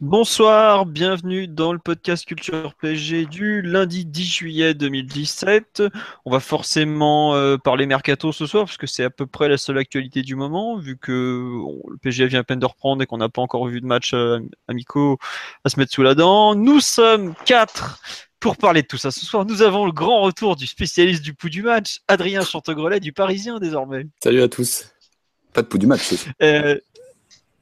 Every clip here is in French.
Bonsoir, bienvenue dans le podcast Culture PSG du lundi 10 juillet 2017. On va forcément euh, parler mercato ce soir parce que c'est à peu près la seule actualité du moment vu que le PSG vient à peine de reprendre et qu'on n'a pas encore vu de match euh, amicaux à se mettre sous la dent. Nous sommes quatre pour parler de tout ça. Ce soir, nous avons le grand retour du spécialiste du pouls du match, Adrien Chantegrelet du Parisien désormais. Salut à tous. Pas de pouls du match. Euh,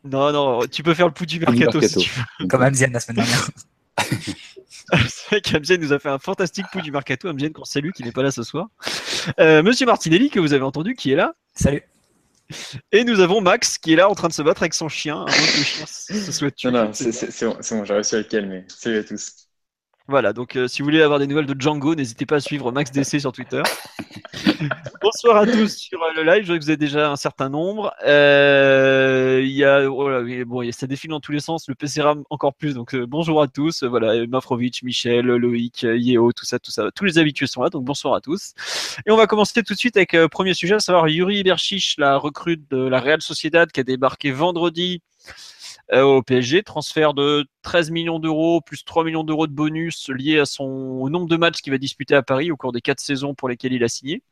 non, non, tu peux faire le pouls du mercato, mercato. si tu veux. Comme Amzian la semaine dernière. C'est vrai qu'Amzienne nous a fait un fantastique pouls du mercato. Amzienne qu'on salue, qui n'est pas là ce soir. Euh, Monsieur Martinelli, que vous avez entendu, qui est là. Salut. Et nous avons Max, qui est là en train de se battre avec son chien. que le chien se tué. Non, non, c'est bon, c'est bon, j'ai réussi à le calmer. Salut à tous. Voilà, donc euh, si vous voulez avoir des nouvelles de Django, n'hésitez pas à suivre Max DC sur Twitter. Bonsoir à tous sur euh, le live, je vois que vous êtes déjà un certain nombre. Euh, Il y a, oh là, oui, bon, il y a- ça défile dans tous les sens, le PCRAM encore plus, donc euh, bonjour à tous. Euh, Voilà, Mafrovic, Michel, Loïc, Yeo, tout ça, tout ça, tous les habitués sont là, donc bonsoir à tous. Et on va commencer tout de suite avec euh, premier sujet, à savoir Yuri Berchiche, la recrue de la Real Sociedad qui a débarqué vendredi au PSG, transfert de 13 millions d'euros plus 3 millions d'euros de bonus liés à son au nombre de matchs qu'il va disputer à Paris au cours des quatre saisons pour lesquelles il a signé.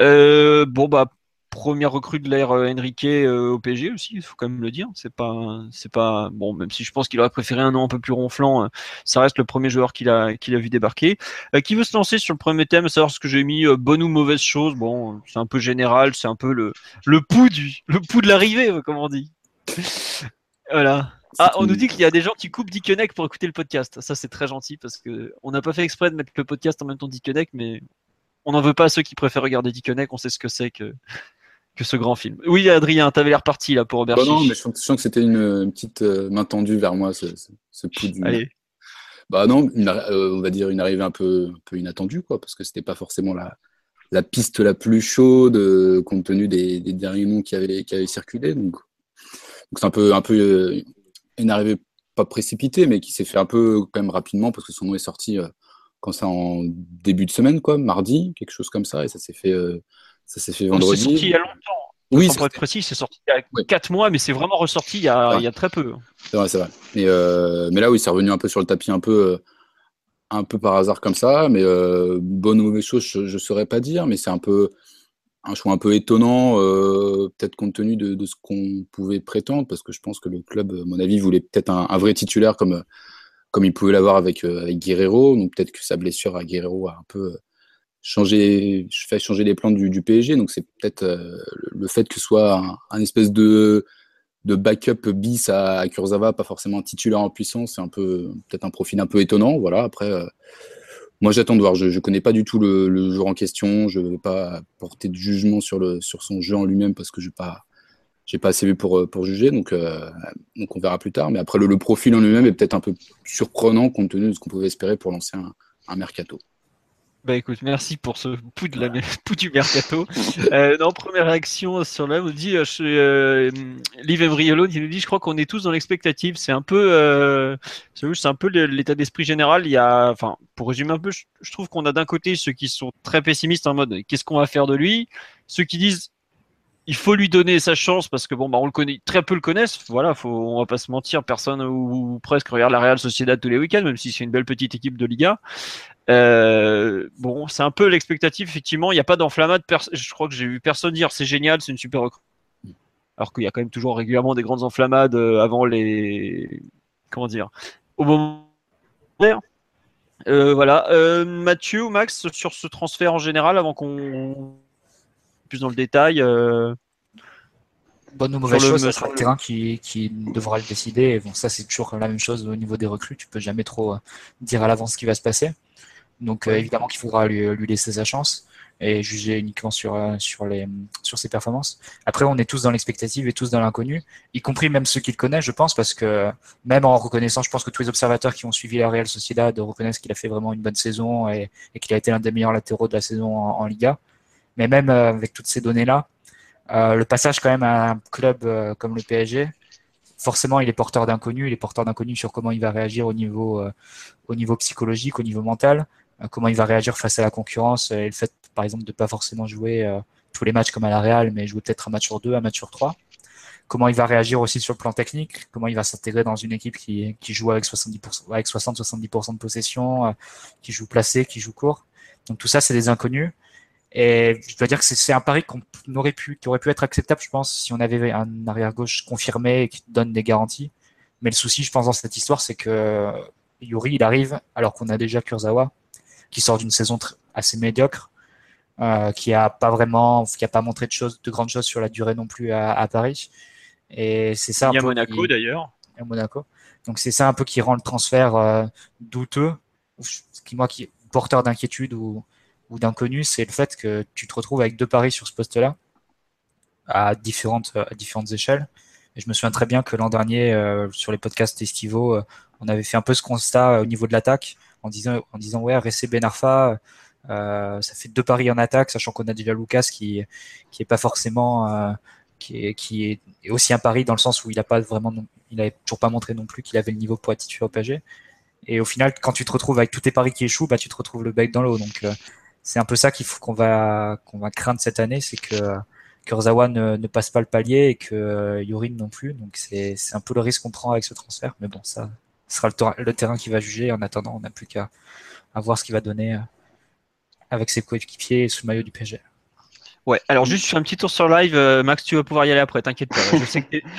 Euh, bon bah première recrue de l'ère euh, Enrique euh, au PSG aussi, il faut quand même le dire. C'est pas c'est pas bon même si je pense qu'il aurait préféré un nom un peu plus ronflant, euh, ça reste le premier joueur qu'il a qu'il a vu débarquer. Euh, qui veut se lancer sur le premier thème, savoir ce que j'ai mis euh, bonne ou mauvaise chose? Bon, c'est un peu général, c'est un peu le le pouls du le pouls de l'arrivée, euh, comme on dit. Voilà. Ah, on nous dit qu'il y a des gens qui coupent Dickeneck pour écouter le podcast. Ça, c'est très gentil parce que on n'a pas fait exprès de mettre le podcast en même temps Dickeneck, mais on n'en veut pas à ceux qui préfèrent regarder Dickeneck. On sait ce que c'est que, que ce grand film. Oui, Adrien, t'avais l'air parti là pour Robert Bah non, Chiche. mais je sens, que c'était une, une petite euh, main tendue vers moi, ce, ce, ce pouls du Allez. Bah non, une euh, on va dire une arrivée un peu, un peu inattendue, quoi, parce que c'était pas forcément la, la piste la plus chaude, euh, compte tenu des, des derniers noms qui avaient, qui avaient circulé. Donc c'est un peu, un peu euh, une arrivée pas précipitée, mais qui s'est fait un peu quand même rapidement, parce que son nom est sorti euh, quand ça en début de semaine, quoi, mardi, quelque chose comme ça, et ça s'est fait, euh, ça s'est fait Donc, C'est vendredi. sorti il y a longtemps. oui, pour être précis, c'est sorti il y a Oui. 4 mois, mais c'est vraiment ressorti il y a, Ouais. il y a très peu. C'est vrai, c'est vrai. Mais, euh, mais là, oui, c'est revenu un peu sur le tapis, un peu, un peu par hasard comme ça. Mais euh, bonne ou mauvaise chose, je ne saurais pas dire. Mais c'est un peu un choix un peu étonnant, euh, peut-être compte tenu de, ce qu'on pouvait prétendre, parce que je pense que le club, à mon avis, voulait peut-être un, vrai titulaire comme, il pouvait l'avoir avec, euh, avec Guerrero. Donc peut-être que sa blessure à Guerrero a un peu euh, changé, fait changer les plans du, PSG. Donc c'est peut-être le fait que ce soit un, espèce de backup bis à, à Kurzawa, pas forcément titulaire en puissance, c'est un peu peut-être un profil un peu étonnant. Voilà. Après, moi j'attends de voir. Je ne connais pas du tout le, joueur en question. Je ne vais pas porter de jugement sur, le, sur son jeu en lui-même parce que je n'ai pas, assez vu pour, euh, juger. Donc, euh, donc on verra plus tard. Mais après, le, profil en lui-même est peut-être un peu surprenant compte tenu de ce qu'on pouvait espérer pour lancer un mercato. Bah écoute, merci pour ce pouls, de la, pouls du mercato. Euh, non, première réaction sur là, vous dit, euh, je- euh, qui nous dit, je crois qu'on est tous dans l'expectative. C'est un peu, euh, c'est un peu l'état d'esprit général. Il y a, enfin, pour résumer un peu, je, je trouve qu'on a d'un côté ceux qui sont très pessimistes en mode, qu'est-ce qu'on va faire de lui? Ceux qui disent, il faut lui donner sa chance parce que bon, bah, on le connaît, très peu le connaissent. Voilà, faut, on va pas se mentir, personne ou, presque regarde la Real Sociedad tous les week-ends, même si c'est une belle petite équipe de Liga. Euh, bon, c'est un peu l'expectative, effectivement. Il n'y a pas d'enflammade. Je crois que j'ai vu personne dire c'est génial, c'est une super. Alors qu'il y a quand même toujours régulièrement des grandes enflammades euh, avant les. Comment dire Au moment. Euh, voilà. Euh, Mathieu ou Max, sur ce transfert en général, avant qu'on. Plus dans le détail. euh, Bonne ou mauvaise chose, ça sera le terrain qui, qui devra le décider. Et bon, ça, c'est toujours la même chose au niveau des recrues. Tu peux jamais trop euh, dire à l'avance ce qui va se passer. Donc, euh, évidemment qu'il faudra lui, lui laisser sa chance. et juger uniquement sur, sur, les, sur ses performances. Après, on est tous dans l'expectative et tous dans l'inconnu, y compris même ceux qui le connaissent, je pense, parce que même en reconnaissant, je pense que tous les observateurs qui ont suivi la Real Sociedad reconnaissent qu'il a fait vraiment une bonne saison et, et qu'il a été l'un des meilleurs latéraux de la saison en, en Liga. Mais même euh, avec toutes ces données-là, euh, le passage quand même à un club euh, comme le PSG, forcément, il est porteur d'inconnu. Il est porteur d'inconnu sur comment il va réagir au niveau, euh, au niveau psychologique, au niveau mental, euh, comment il va réagir face à la concurrence et le fait, par exemple, de pas forcément jouer euh, tous les matchs comme à la Real, mais jouer peut-être un match sur deux, un match sur trois. Comment il va réagir aussi sur le plan technique, comment il va s'intégrer dans une équipe qui, qui joue avec 70%, avec 60-70% de possession, euh, qui joue placé, qui joue court. Donc tout ça, c'est des inconnus. Et je dois dire que c'est un pari qu'on aurait pu, qui aurait pu être acceptable, je pense, si on avait un arrière gauche confirmé et qui donne des garanties. Mais le souci, je pense, dans cette histoire, c'est que Yuri, il arrive alors qu'on a déjà Kurzawa, qui sort d'une saison assez médiocre, euh, qui a pas vraiment, qui a pas montré de choses, de grandes choses sur la durée non plus à, à Paris. Et c'est ça. Il y a Monaco d'ailleurs. à Monaco. Donc c'est ça un peu qui rend le transfert euh, douteux, qui moi qui porteur d'inquiétude ou, ou d'inconnu, c'est le fait que tu te retrouves avec deux paris sur ce poste-là à différentes à différentes échelles. Et je me souviens très bien que l'an dernier euh, sur les podcasts estivaux, euh, on avait fait un peu ce constat euh, au niveau de l'attaque en disant en disant ouais Ressé Ben Arfa, euh, ça fait deux paris en attaque, sachant qu'on a déjà Lucas qui qui est pas forcément euh, qui est, qui est aussi un pari dans le sens où il a pas vraiment, il avait toujours pas montré non plus qu'il avait le niveau pour être titulaire au PSG. Et au final, quand tu te retrouves avec tous tes paris qui échouent, bah tu te retrouves le bec dans l'eau. Donc euh, c'est un peu ça qu'il faut qu'on va qu'on va craindre cette année, c'est que Kurzawa ne, passe pas le palier et que euh, Yorin non plus. Donc c'est un peu le risque qu'on prend avec ce transfert. Mais bon, ça sera le, ter- le terrain qui va juger. En attendant, on n'a plus qu'à à voir ce qu'il va donner euh, avec ses coéquipiers sous le maillot du PSG. Ouais, alors juste je fais un petit tour sur live. euh, Max, tu vas pouvoir y aller après, t'inquiète pas. Je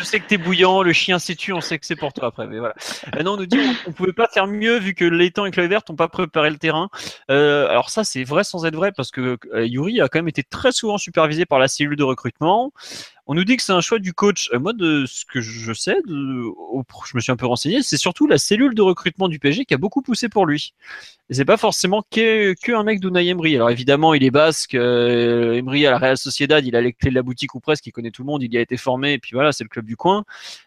sais que t'es- bouillant, le chien s'est tué, on sait que c'est pour toi après. Mais voilà. Euh, non, on nous dit on, on pouvait pas faire mieux vu que l'étang et Chloé Vert n'ont pas préparé le terrain. Euh, alors ça, c'est vrai sans être vrai parce que euh, Yuri a quand même été très souvent supervisé par la cellule de recrutement. On nous dit que c'est un choix du coach. Euh, moi, de ce que je sais, de, je me suis un peu renseigné, c'est surtout la cellule de recrutement du PSG qui a beaucoup poussé pour lui. Et c'est pas forcément que, que un mec d'Unai Emery. Alors évidemment, il est basque. Euh, Emery à la Real Sociedad, il a les clés de la boutique ou presque, il connaît tout le monde, il y a été formé, et puis voilà, c'est le club du coin.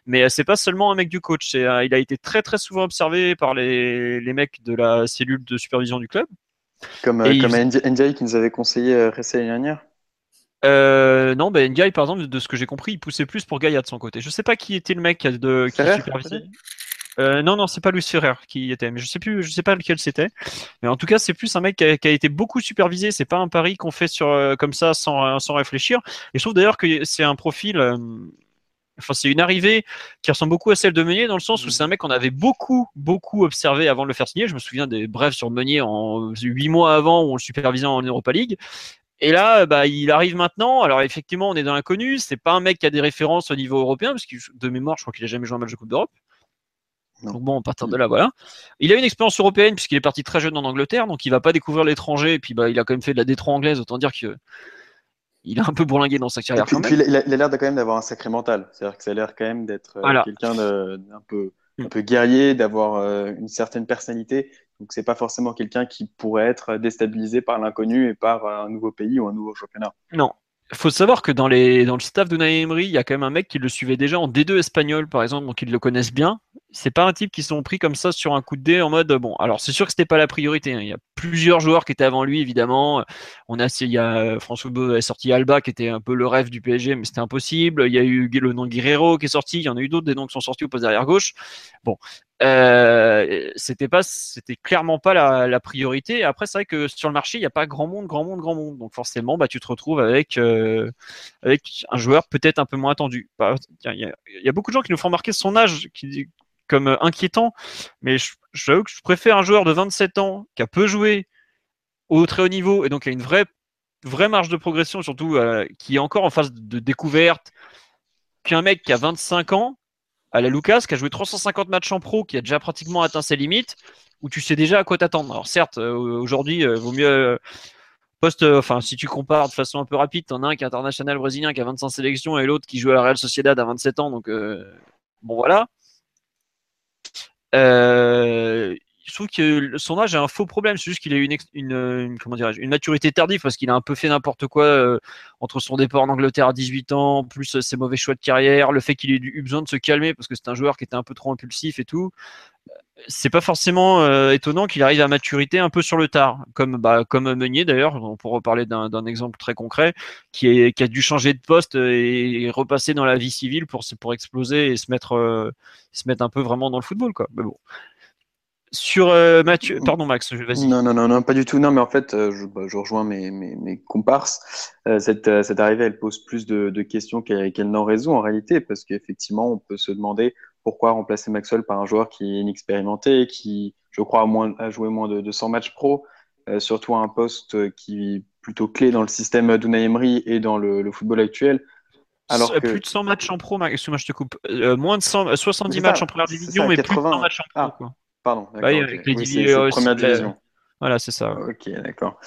Mais euh, c'est pas seulement un mec du coach. Euh, il a été très très souvent observé par les, les mecs de la cellule de supervision du club. Comme, euh, comme qui nous avait conseillé euh, l'année dernière. Euh, non, ben Ndiaye, par exemple, de ce que j'ai compris, il poussait plus pour Gaïa de son côté. Je sais pas qui était le mec de, qui supervisait. Euh, non, non, c'est pas Luis Ferrer qui y était, mais je sais plus, je sais pas lequel c'était. Mais en tout cas, c'est plus un mec qui a, qui a été beaucoup supervisé. C'est pas un pari qu'on fait sur euh, comme ça sans, sans réfléchir. Et je trouve d'ailleurs que c'est un profil. euh, Enfin, c'est une arrivée qui ressemble beaucoup à celle de Meunier dans le sens où c'est un mec qu'on avait beaucoup, beaucoup observé avant de le faire signer. Je me souviens des brefs sur Meunier en huit mois avant où on le supervisait en Europa League. Et là, bah, il arrive maintenant. Alors effectivement, on est dans l'inconnu. C'est pas un mec qui a des références au niveau européen, parce que de mémoire, je crois qu'il a jamais joué un match de Coupe d'Europe. Donc bon, à partir de là, voilà. Il a une expérience européenne puisqu'il est parti très jeune en Angleterre, donc il va pas découvrir l'étranger. Et puis bah, il a quand même fait de la D3 anglaise. Autant dire que il a un peu bourlingué dans sa Et carrière puis, quand puis même. il a il a l'air quand même d'avoir un sacré mental. C'est-à-dire que ça a l'air quand même d'être euh, Voilà. quelqu'un d'un peu. Un peu guerrier, d'avoir euh, une certaine personnalité. Donc c'est pas forcément quelqu'un qui pourrait être déstabilisé par l'inconnu et par euh, un nouveau pays ou un nouveau championnat. Non. Faut savoir que dans, le staff de Emery, il y a quand même un mec qui le suivait déjà en D2 espagnol, par exemple, donc ils le connaissent bien. C'est pas un type qui sont pris comme ça sur un coup de dé en mode bon. Alors c'est sûr que c'était pas la priorité. hein. Il y a plusieurs joueurs qui étaient avant lui, évidemment. On a, il y a François Beu a sorti Alba qui était un peu le rêve du PSG, mais c'était impossible. Il y a eu le nom Guerrero qui est sorti. Il y en a eu d'autres des noms qui sont sortis au poste derrière gauche. Bon, euh, c'était pas, c'était clairement pas la, priorité. Après, c'est vrai que sur le marché, il n'y a pas grand monde, grand monde, grand monde. Donc forcément, bah, tu te retrouves avec, euh, avec un joueur peut-être un peu moins attendu. Bah, Il y, a, beaucoup de gens qui nous font remarquer son âge qui, comme inquiétant, mais je, je préfère un joueur de 27 ans qui a peu joué au très haut niveau et donc qui a une vraie, vraie marge de progression, surtout euh, qui est encore en phase de découverte, qu'un mec qui a 25 ans à la Lucas, qui a joué 350 matchs en pro, qui a déjà pratiquement atteint ses limites, où tu sais déjà à quoi t'attendre. Alors certes, euh, aujourd'hui, euh, vaut mieux euh, poste, enfin si tu compares de façon un peu rapide, t'en as un qui est international brésilien qui a 25 sélections et l'autre qui joue à la Real Sociedad à 27 ans, donc bon voilà. Euh, je trouve que son âge a un faux problème. C'est juste qu'il a eu une, maturité tardive parce qu'il a un peu fait n'importe quoi euh, entre son départ en Angleterre à 18 ans, plus ses mauvais choix de carrière, le fait qu'il ait eu besoin de se calmer parce que c'est un joueur qui était un peu trop impulsif et tout c'est pas forcément euh, étonnant qu'il arrive à maturité un peu sur le tard, comme bah, Meunier d'ailleurs. On pourrait reparler d'un exemple très concret qui, a dû changer de poste et, repasser dans la vie civile pour exploser et se mettre euh, se mettre un peu vraiment dans le football quoi. Mais bon. Sur euh, Mathieu, pardon Max, vas-y. Non, non, non, non, pas du tout. Non, mais en fait, je, bah, je rejoins mes, mes, mes comparses. cette, cette arrivée, elle pose plus de, de questions qu'elle n'en résout en réalité, parce qu'effectivement, on peut se demander pourquoi remplacer Maxwell par un joueur qui est inexpérimenté, qui, je crois, a, moins, a joué moins de, 100 matchs pro, euh, surtout à un poste qui est plutôt clé dans le système d'Unai Emery et dans le, football actuel. Alors Plus de 100 matchs en pro, excuse-moi, je te coupe. Euh, moins de 100, 70 matchs en première division, mais plus de 100 matchs en pro. Ah, pardon, d'accord. avec les première division. Voilà, c'est ça. Ok, d'accord.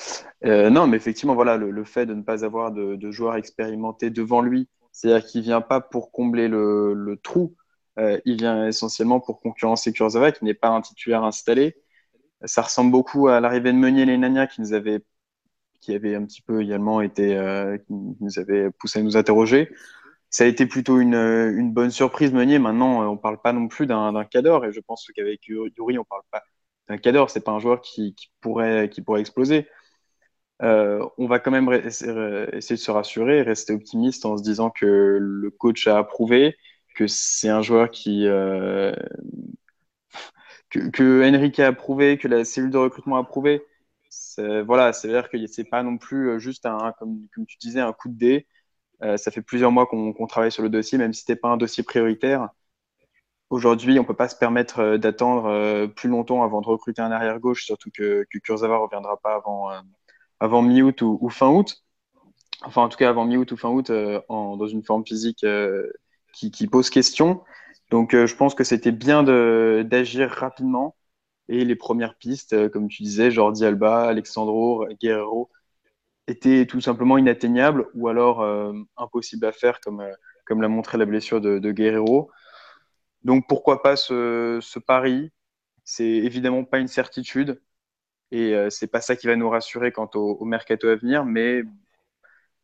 Euh, non, mais effectivement, voilà, le, fait de ne pas avoir de, joueurs expérimentés devant lui, c'est-à-dire qu'il ne vient pas pour combler le trou, euh, il vient essentiellement pour concurrencer Kurzawa, qui n'est pas un titulaire installé. Ça ressemble beaucoup à l'arrivée de Meunier et Nania, qui nous avait, qui avait un petit peu également été, euh, qui nous avait poussé à nous interroger. Ça a été plutôt une, une bonne surprise, Meunier. Maintenant, on ne parle pas non plus d'un cadre, et je pense qu'avec Yuri, on ne parle pas d'un cadre. C'est pas un joueur qui, pourrait, exploser. Euh, on va quand même essayer de se rassurer, rester optimiste en se disant que le coach a approuvé, que c'est un joueur qui euh, que, que, a approuvé, que la cellule de recrutement a approuvé. Voilà, c'est-à-dire que c'est pas non plus euh, juste un, comme, comme, tu disais, un coup de dé. Euh, ça fait plusieurs mois qu'on travaille sur le dossier, même si c'était pas un dossier prioritaire. Aujourd'hui, on peut pas se permettre d'attendre plus longtemps avant de recruter un arrière gauche, surtout que, que Kurzawa reviendra pas avant avant mi-août ou, fin août. Enfin, en tout cas, avant mi-août ou fin août, dans une forme physique qui, pose question. Donc, euh, je pense que c'était bien d'agir rapidement. Et les premières pistes, euh, comme tu disais, Jordi Alba, Alexandro, Guerrero, étaient tout simplement inatteignables ou alors euh, impossibles à faire, comme, comme l'a montré la blessure de, Guerrero. Donc, pourquoi pas ce, pari? C'est évidemment pas une certitude. Et c'est pas ça qui va nous rassurer quant au, mercato à venir, mais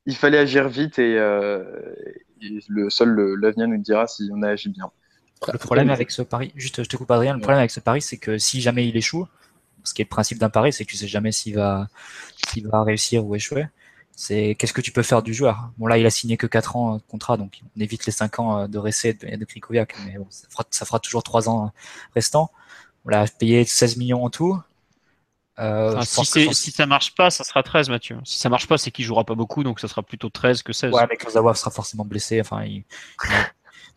il fallait agir vite et, le seul l'avenir nous dira si on a agi bien. Le problème avec ce pari, juste je te coupe Adrien, le problème avec ce pari, c'est que si jamais il échoue, ce qui est le principe d'un pari, c'est que tu sais jamais s'il va, s'il va réussir ou échouer. C'est qu'est-ce que tu peux faire du joueur. Bon là, il a signé que 4 ans de contrat, donc on évite les 5 ans euh, de Ressé et de Krikoviak, mais bon, ça, fera, ça fera toujours 3 ans restants. On l'a payé 16 millions en tout. Euh, si, si, ça marche pas, ça sera 13, Mathieu. Si ça marche pas, c'est qu'il jouera pas beaucoup, donc ça sera plutôt 13 que 16. Ouais, mais Kurzawa sera forcément blessé. Enfin,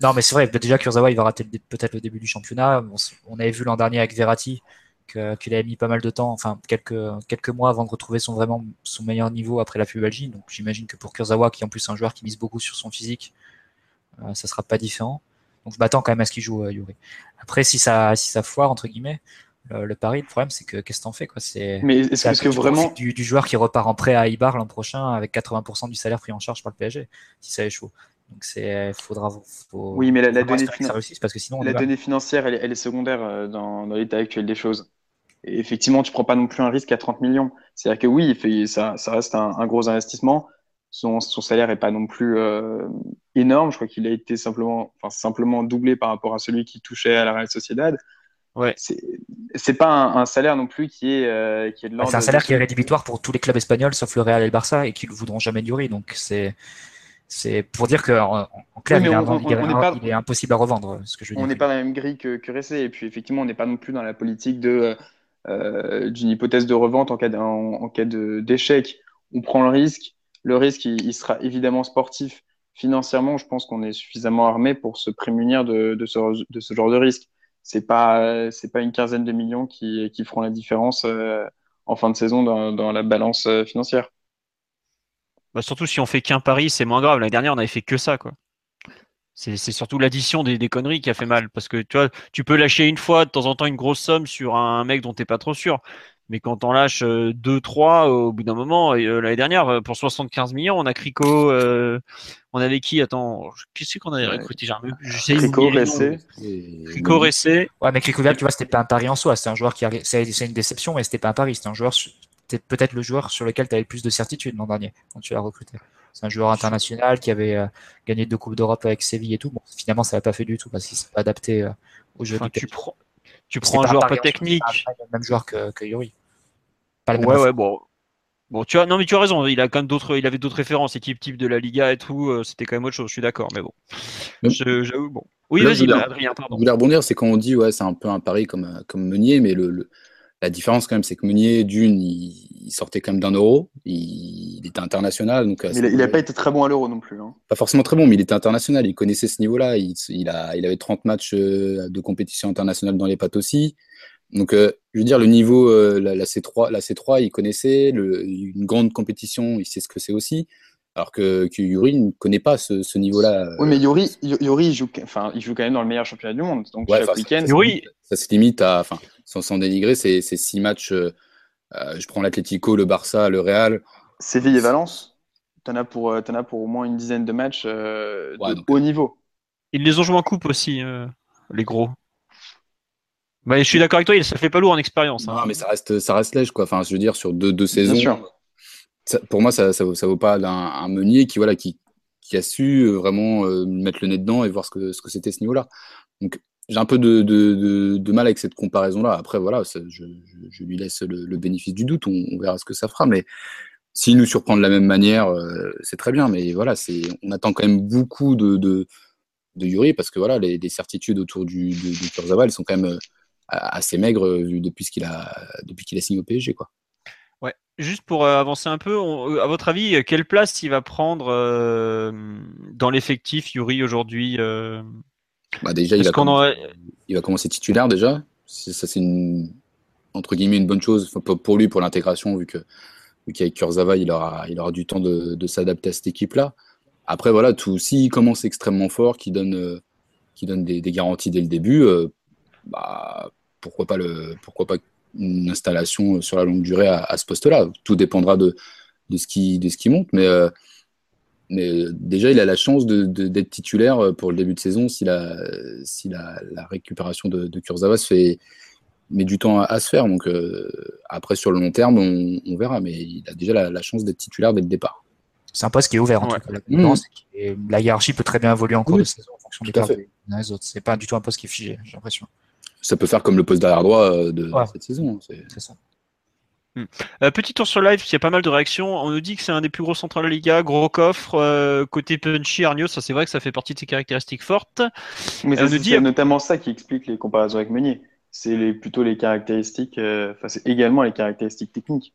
non, mais c'est vrai. Déjà, Kurzawa, il va rater peut-être le début du championnat. On, avait vu l'an dernier avec Verratti qu'il avait mis pas mal de temps, enfin quelques quelques mois avant de retrouver son vraiment son meilleur niveau après la pubalgie. Donc, j'imagine que pour Kurzawa, qui est en plus un joueur qui mise beaucoup sur son physique, euh, ça sera pas différent. Donc, je m'attends quand même à ce qu'il joue euh, Yuri. Après, si ça si ça foire entre guillemets le, pari. Le problème, c'est que qu'est-ce que t'en fais quoi? C'est mais est-ce que, vraiment du, joueur qui repart en prêt à Ibar l'an prochain avec 80% du salaire pris en charge par le PSG si ça échoue. Donc c'est faudra faut, oui mais la, donnée parce que sinon la donnée financière elle, est secondaire euh, dans, l'état actuel des choses. Et effectivement, tu prends pas non plus un risque à 30 millions. C'est-à-dire que oui, fait, ça, ça reste un, gros investissement. Son, son, salaire est pas non plus euh, énorme. Je crois qu'il a été simplement, enfin, simplement doublé par rapport à celui qui touchait à la Real Sociedad. Ouais. C'est pas un, salaire non plus qui est, euh, qui est de bah, l'ordre. c'est un salaire qui est rédhibitoire pour tous les clubs espagnols sauf le Real et le Barça et qui ne voudront jamais durer. Donc c'est c'est pour dire que en, clair, il, est, impossible à revendre. Ce que je on n'est pas dans la même grille que, que Ressé. Et puis effectivement, on n'est pas non plus dans la politique de euh, d'une hypothèse de revente en cas d'échec. On prend le risque. Le risque, il, sera évidemment sportif. Financièrement, je pense qu'on est suffisamment armé pour se prémunir de, ce, genre de risque c'est pas pas une quinzaine de millions qui, feront la différence euh, en fin de saison dans, dans la balance euh, financière. Bah surtout si on fait qu'un pari, c'est moins grave. L'année dernière, on avait fait que ça, quoi. C'est surtout l'addition des, des, conneries qui a fait mal. Parce que tu vois, tu peux lâcher une fois de temps en temps une grosse somme sur un mec dont t'es pas trop sûr. Mais quand on lâche 2-3 au bout d'un moment, l'année dernière, pour 75 millions, on a Crico, on avait qui? Attends, qui c'est qu'on avait recruté? Crico, Ressé. Crico, Ressé. Ouais, mais Crico, tu vois, c'était pas un pari en soi. C'est un joueur qui a... c'est une déception, mais c'était pas un pari. C'était un joueur, c'était peut-être le joueur sur lequel tu avais le plus de certitude l'an dernier quand tu l'as recruté. C'est un joueur international qui avait gagné deux coupes d'Europe avec Séville et tout. Bon, finalement, ça n'a pas fait du tout parce qu'il s'est pas adapté au jeu. tu prends, tu prends un joueur pas technique. le même joueur que, que Yuri ouais, ouais, bon. Bon, tu as, non, mais tu as raison. Il a quand même d'autres, il avait d'autres références, équipe type de la Liga et tout. Euh, c'était quand même autre chose. Je suis d'accord, mais bon. J'avoue, bon. Oui, vas-y, Adrien, pardon. Je voulais rebondir, c'est quand on dit, ouais, c'est un peu un pari comme, euh, comme Meunier, mais le, la différence quand même, c'est que Meunier, d'une, il, sortait quand même d'un euro. Il, était international. Donc, euh, il n'a pas été très bon à l'euro non plus. Hein. Pas forcément très bon, mais il était international. Il connaissait ce niveau-là. Il, il, a, il avait 30 matchs de compétition internationale dans les pattes aussi. Donc, euh, je veux dire, le niveau, euh, la, C3, la C3, il connaissait le, une grande compétition, il sait ce que c'est aussi. Alors que, que, Yuri ne connaît pas ce, ce niveau-là. Oui, mais Yuri, Yuri il, joue, enfin, il joue quand même dans le meilleur championnat du monde. Donc, chaque week-end. Yuri... Ça se limite à, enfin, sans, sans dénigrer, c'est six matchs. Euh, je prends l'Atlético, le Barça, le Real. Séville et Valence. Tu en, as pour, en as pour au moins une dizaine de matchs de haut niveau. Ils les ont joués en coupe aussi, les gros. Bah, je suis d'accord avec toi, ça fait pas lourd en expérience. Hein. Non, mais ça reste, ça reste lège, quoi. Enfin, je veux dire, sur deux, deux saisons. Pour moi, ça, ça, vaut, pas un, Meunier qui, a su euh, vraiment euh, mettre le nez dedans et voir ce que, c'était ce niveau-là. Donc, j'ai un peu de, mal avec cette comparaison-là. Après, voilà, je, lui laisse le, bénéfice du doute. On, verra ce que ça fera. Mais s'il nous surprend de la même manière, euh, c'est très bien. Mais voilà, on attend quand même beaucoup de, de, Yuri parce que voilà, les, certitudes autour du, du, Kurzawa, sont quand même assez maigre vu depuis qu'il a depuis a signé au PSG quoi. Ouais, juste pour euh, avancer un peu, euh, à votre avis, quelle place il va prendre dans l'effectif Yuri aujourd'hui bah déjà il va, il va, commencer titulaire déjà. Ça c'est une entre guillemets une bonne chose pour lui pour l'intégration vu que vu qu'avec Kurzawa il aura il aura du temps de, de s'adapter à cette équipe là. Après voilà tout s'il commence extrêmement fort, qui donne qui donne des, des, garanties dès le début, bah, pourquoi pas, le, pourquoi pas une installation sur la longue durée à, ce poste-là. Tout dépendra de, de, ce qui, de ce qui monte. Mais, euh, mais déjà, il a la chance d'être de, titulaire pour le début de saison si la, si la, la récupération de, de Kurzawa se fait, met du temps à, se faire. Donc euh, après, sur le long terme, on, verra. Mais il a déjà la, chance d'être titulaire dès le départ. C'est un poste qui est ouvert en tout cas. La, mmh. la hiérarchie peut très bien évoluer en cours de saison en fonction des autres. C'est pas du tout un poste qui est figé, j'ai l'impression ça peut faire comme le poste d'arrière droit euh, de cette saison. Hein, c'est ça. Euh, petit tour sur live, il y a pas mal de réactions. On nous dit que c'est un des plus gros centrales de la Liga, gros coffre, euh, côté punchy, Arnaud, ça c'est vrai que ça fait partie de ses caractéristiques fortes. Mais c'est dit... notamment ça qui explique les comparaisons avec Meunier. C'est plutôt les caractéristiques, enfin c'est également les caractéristiques techniques.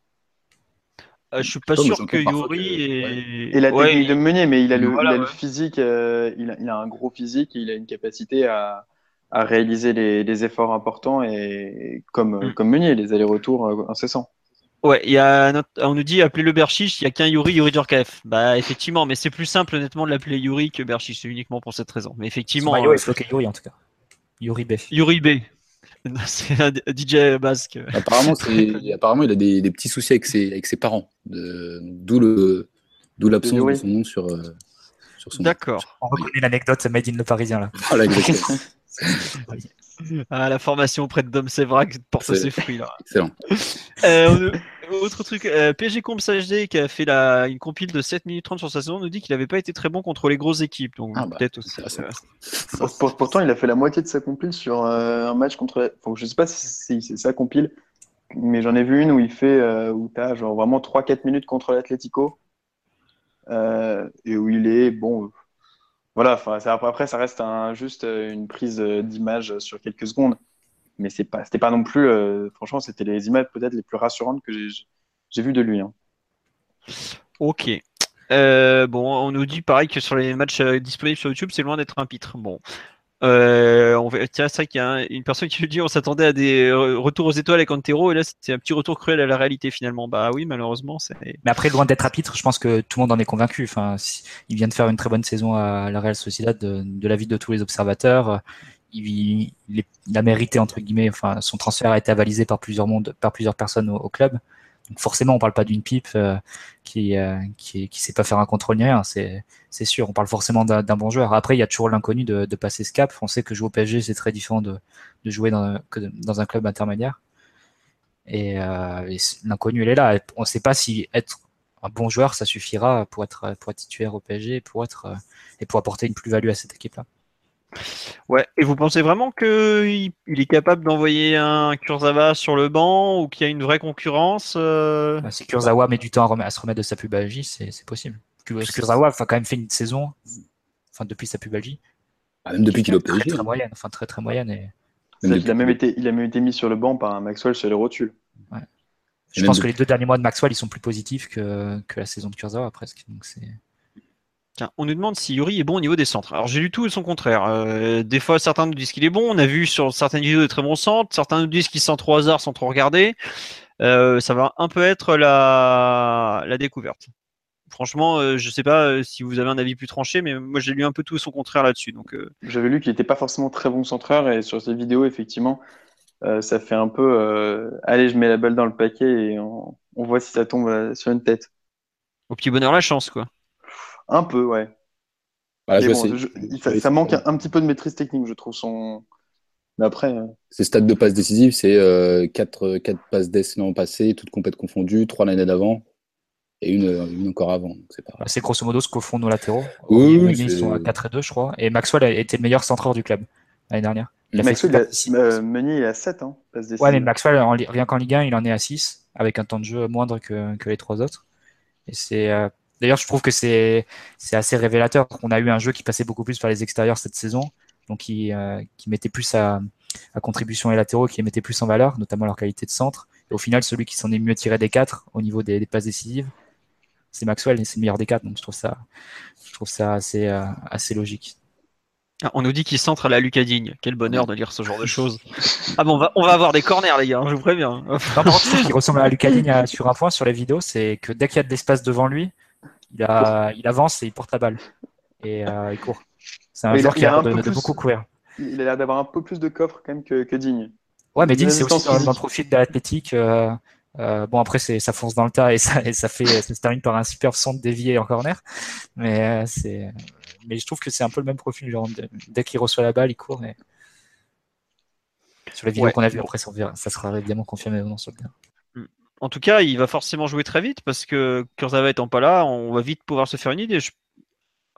je suis pas sûr que Yuri et... et la technique de Meunier, mais il a le, physique, il a, il, a, un gros physique et il a une capacité à, à réaliser les, efforts importants et comme, mm. comme Meunier, les allers-retours euh, incessants. Ouais, il y a on nous dit appeler le Berchiche, il n'y a qu'un Yuri, Yuri Djorkaeff. Bah effectivement, mais c'est plus simple honnêtement de l'appeler Yuri que Berchiche, c'est uniquement pour cette raison. Mais effectivement. Euh, Yuri en tout cas. Yuri B. Yuri B. C'est un DJ basque. Apparemment, apparemment il a des, des, petits soucis avec ses, avec ses parents. D'où l'absence de son nom sur, euh, sur son D'accord. On reconnaît l'anecdote, Made in le Parisien là. Ah, ah, la formation auprès de Dom Sévrac porte ses fruits là. Excellent. Euh, autre truc, euh, PSG Comps HD qui a fait la, une compile de 7 minutes 30 sur sa saison nous dit qu'il n'avait pas été très bon contre les grosses équipes. Donc ah, bah, peut-être aussi. pourtant, il a fait la moitié de sa compile sur euh, un match contre. Enfin, je sais pas si c'est sa compile, mais j'en ai vu une où il fait où tu as genre vraiment 3-4 minutes contre l'Atlético et où il est bon voilà, après, ça reste juste euh, une prise euh, d'image sur quelques secondes. Mais c'est pas, c'était pas non plus, euh, franchement, c'était les images peut-être les plus rassurantes que j'ai vues de lui. Hein. Ok. bon, on nous dit pareil que sur les matchs disponibles sur YouTube, c'est loin d'être un pitre. Bon, euh, on tiens, c'est vrai qu'il y a une personne qui nous dit on s'attendait à des retours aux étoiles avec Antero et là c'est un petit retour cruel à la réalité finalement. Bah oui, malheureusement. c'est. Mais après, loin d'être à pitre, je pense que tout le monde en est convaincu. Enfin, il vient de faire une très bonne saison à la Real Sociedad de, de l'avis de tous les observateurs. il, a mérité entre guillemets. Enfin, son transfert a été avalisé par plusieurs mondes, par plusieurs personnes au, club. Donc forcément, on parle pas d'une pipe euh, qui, euh, qui, qui sait pas faire un contrôle ni rien. C'est sûr. On parle forcément d'un bon joueur. Après, il y a toujours l'inconnu de, de, passer ce cap. On sait que jouer au PSG, c'est très différent de, de jouer dans, que dans un club intermédiaire. Et, euh, l'inconnu, elle est là. On ne sait pas si être un bon joueur, ça suffira pour être, pour être titulaire au PSG pour être, et pour apporter une plus-value à cette équipe-là. Ouais, et vous pensez vraiment qu'il il est capable d'envoyer un Kurzawa sur le banc ou qu'il y a une vraie concurrence euh bah, Si Kurzawa met du temps à, se remettre de sa pubalgie, c'est possible. Kurzawa a quand même fait une saison, enfin depuis sa pubalgie. Ah, même depuis qu'il est. Très, très moyenne, enfin très très moyenne. Et... Il, a même été, il a même été mis sur le banc par un Maxwell sur les rotules. Ouais. Je pense que les deux derniers mois de Maxwell, ils sont plus positifs que, que la saison de Kurzawa presque. Donc c'est on nous demande si Yuri est bon au niveau des centres. Alors j'ai lu tout et son contraire. Euh, des fois, certains nous disent qu'il est bon. On a vu sur certaines vidéos des très bons centres. Certains nous disent qu'il sent trop hasard sans trop regarder. Euh, ça va un peu être la, découverte. Franchement, euh, je ne sais pas si vous avez un avis plus tranché, mais moi j'ai lu un peu tout et son contraire là-dessus. Donc, J'avais lu qu'il n'était pas forcément très bon centreur et sur ces vidéos, effectivement, ça fait un peu allez, je mets la balle dans le paquet et on, on voit si ça tombe sur une tête. Au petit bonheur, la chance, quoi. Un peu, ouais. ça, manque un, petit peu de maîtrise technique, je trouve. Son... Mais après. Euh, Ses stades de passes décisives, c'est 4, euh, passes d'ess l'an passé, toutes complètes confondues, 3 l'année d'avant et une, encore avant. C'est grosso modo ce qu'au fond nos latéraux. Oui, ils sont à 4 et 2, je crois. Et Maxwell a été le meilleur centreur du club l'année dernière. Maxwell, a, euh, Meunier est à 7 hein, Ouais, mais Maxwell, rien qu'en Ligue 1, il en est à 6, avec un temps de jeu moindre que, que les trois autres. Et c'est D'ailleurs, je trouve que c'est assez révélateur. On a eu un jeu qui passait beaucoup plus par les extérieurs cette saison, donc qui, euh, qui mettait plus à, à contribution les latéraux, qui mettait plus en valeur, notamment leur qualité de centre. Et au final, celui qui s'en est mieux tiré des quatre au niveau des, des passes décisives, c'est Maxwell et c'est le meilleur des quatre. Donc je trouve ça, je trouve ça assez, euh, assez logique. Ah, on nous dit qu'il centre à la Lucadigne. Quel bonheur de lire ce genre de choses. Ah bon, on va, on va avoir des corners, les gars, hein, je vous préviens. non, ce qui ressemble à la Lucadigne euh, sur un point sur les vidéos, c'est que dès qu'il y a de l'espace devant lui, il, a, il avance et il porte la balle. Et euh, il court. C'est un joueur qui a, de, beaucoup courir. Il a l'air d'avoir un peu plus de coffre quand même que, que Digne. Ouais, mais Digne, c'est aussi dans, le profil de l'athlétique. Euh, euh, bon, après, ça fonce dans le tas et ça, et ça fait, ça se termine par un super centre dévié en corner. Mais euh, c'est, mais je trouve que c'est un peu le même profil. Genre, dès qu'il reçoit la balle, il court. Et... Sur les vidéos qu'on a vues, après, ça, sera évidemment confirmé non sur le terrain. En tout cas, il va forcément jouer très vite parce que Kurzawa étant pas là, on va vite pouvoir se faire une idée.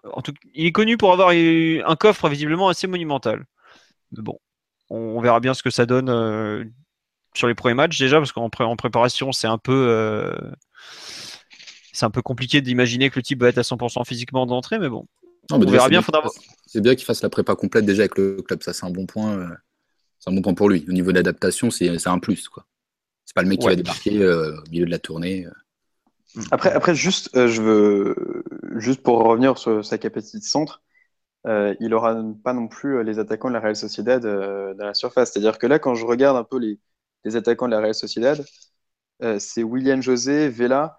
En tout... Il est connu pour avoir un coffre visiblement assez monumental. Mais bon, on... verra bien ce que ça donne euh, sur les premiers matchs déjà parce qu'en préparation, c'est un peu euh, c'est un peu compliqué d'imaginer que le type va être à 100% physiquement d'entrée, mais bon, on verra bien. C'est bien qu'il fasse la prépa complète déjà avec le club, ça c'est un bon point. Euh, c'est un bon point pour lui. Au niveau d'adaptation, c'est un plus quoi. Pas le mec qui va débarquer euh, au milieu de la tournée. Euh. Après, après juste, euh, je veux, juste pour revenir sur sa capacité de centre, il aura pas non plus les attaquants de la Real Sociedad dans la surface. C'est-à-dire que là, quand je regarde un peu les, les attaquants de la Real Sociedad, c'est William José, Vela.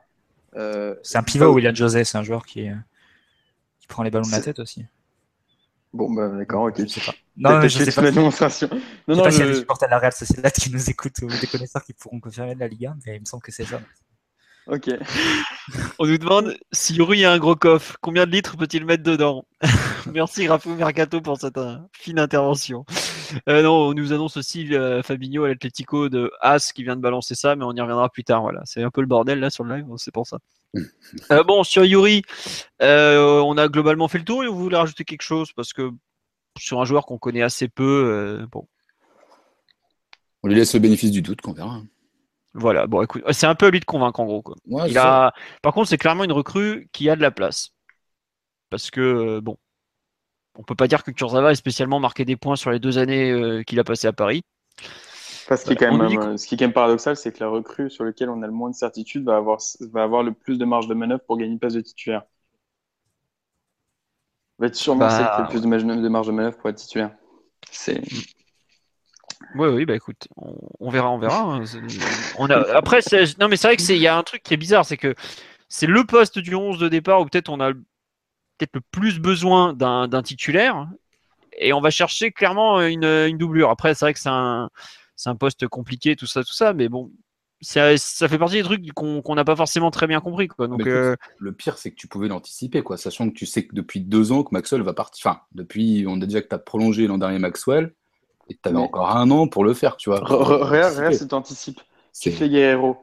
c'est un pivot, William José, c'est un joueur qui, qui prend les ballons de la tête aussi. Bon, bah, d'accord, ok. Je sais pas. Non, je sais pas. La démonstration. Non, non, sais pas s'il y a des supporters de la Real Sociedad qui nous écoutent ou des connaisseurs qui pourront confirmer de la Liga, mais il me semble que c'est ça. Ok. On nous demande si Yuri a un gros coffre, combien de litres peut-il mettre dedans? Merci Rafou Mercato pour cette euh, fine intervention. Euh, non, on nous annonce aussi euh, Fabinho à l'Atletico de As qui vient de balancer ça, mais on y reviendra plus tard. Voilà, c'est un peu le bordel là sur le live, c'est pour ça. Euh, bon, sur Yuri, on a globalement fait le tour et vous voulez rajouter quelque chose? Parce que sur un joueur qu'on connaît assez peu, bon. On lui laisse le bénéfice du doute, qu'on verra. Voilà, bon, écoute, c'est un peu à lui de convaincre en gros. Quoi. Il a... Par contre, c'est clairement une recrue qui a de la place. Parce que, bon, on peut pas dire que Kurzawa ait spécialement marqué des points sur les deux années euh, qu'il a passé à Paris. Parce ce, qui est quand même, euh, ce qui est quand même paradoxal, c'est que la recrue sur laquelle on a le moins de certitude va avoir, va avoir le plus de marge de manœuvre pour gagner une place de titulaire. Va être sûrement bah... celle qui a le plus de marge de manœuvre pour être titulaire. C'est. Oui, oui, bah écoute, on, verra, on verra. Hein. On a... Après, non, mais c'est vrai qu'il y a un truc qui est bizarre, c'est que c'est le poste du 11 de départ où peut-être on a peut-être le plus besoin d'un titulaire. et on va chercher clairement une, une doublure. Après, c'est vrai que c'est un, c'est un poste compliqué, tout ça, tout ça, mais bon, ça, ça fait partie des trucs qu'on n'a pas forcément très bien compris. Quoi. Donc, euh, Le pire, c'est que tu pouvais l'anticiper, quoi, sachant que tu sais que depuis deux ans que Maxwell va partir. Enfin, depuis, on a déjà que tu as prolongé l'an dernier Maxwell, et tu avais Mais- encore un an pour le faire, tu vois. Anticiper. regarde si tu anticipes. Tu C'est- fais Guerrero.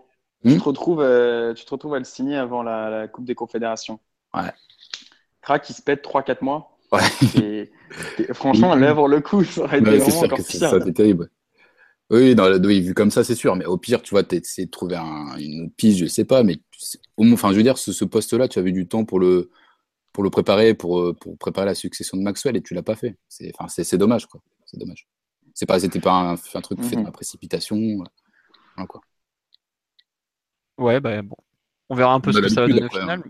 Hmm Tu, te retrouves, euh, tu te retrouves à le signer avant la, la Coupe des Confédérations. Ouais. Crac, il se pète 3-4 mois. Ouais. Et, et franchement, pour le coup, ça aurait été c'est vraiment sûr encore que c'est pire. ça, c'est terrible. Oui, vu comme ça, c'est sûr. Mais au pire, tu vois, tu essayé de trouver un- une autre piste, je sais pas. Mais au moins, enfin, je veux dire, ce, ce poste-là, tu avais du temps pour le, pour le préparer, pour, euh, pour préparer la succession de Maxwell, et tu l'as pas fait. C'est, enfin, c'est, c'est dommage, quoi. C'est dommage. C'est pas, c'était pas un, un truc fait dans Mhm. la précipitation. voilà, quoi. ouais, bah, bon. On verra un peu On ce que ça va donner au après, final.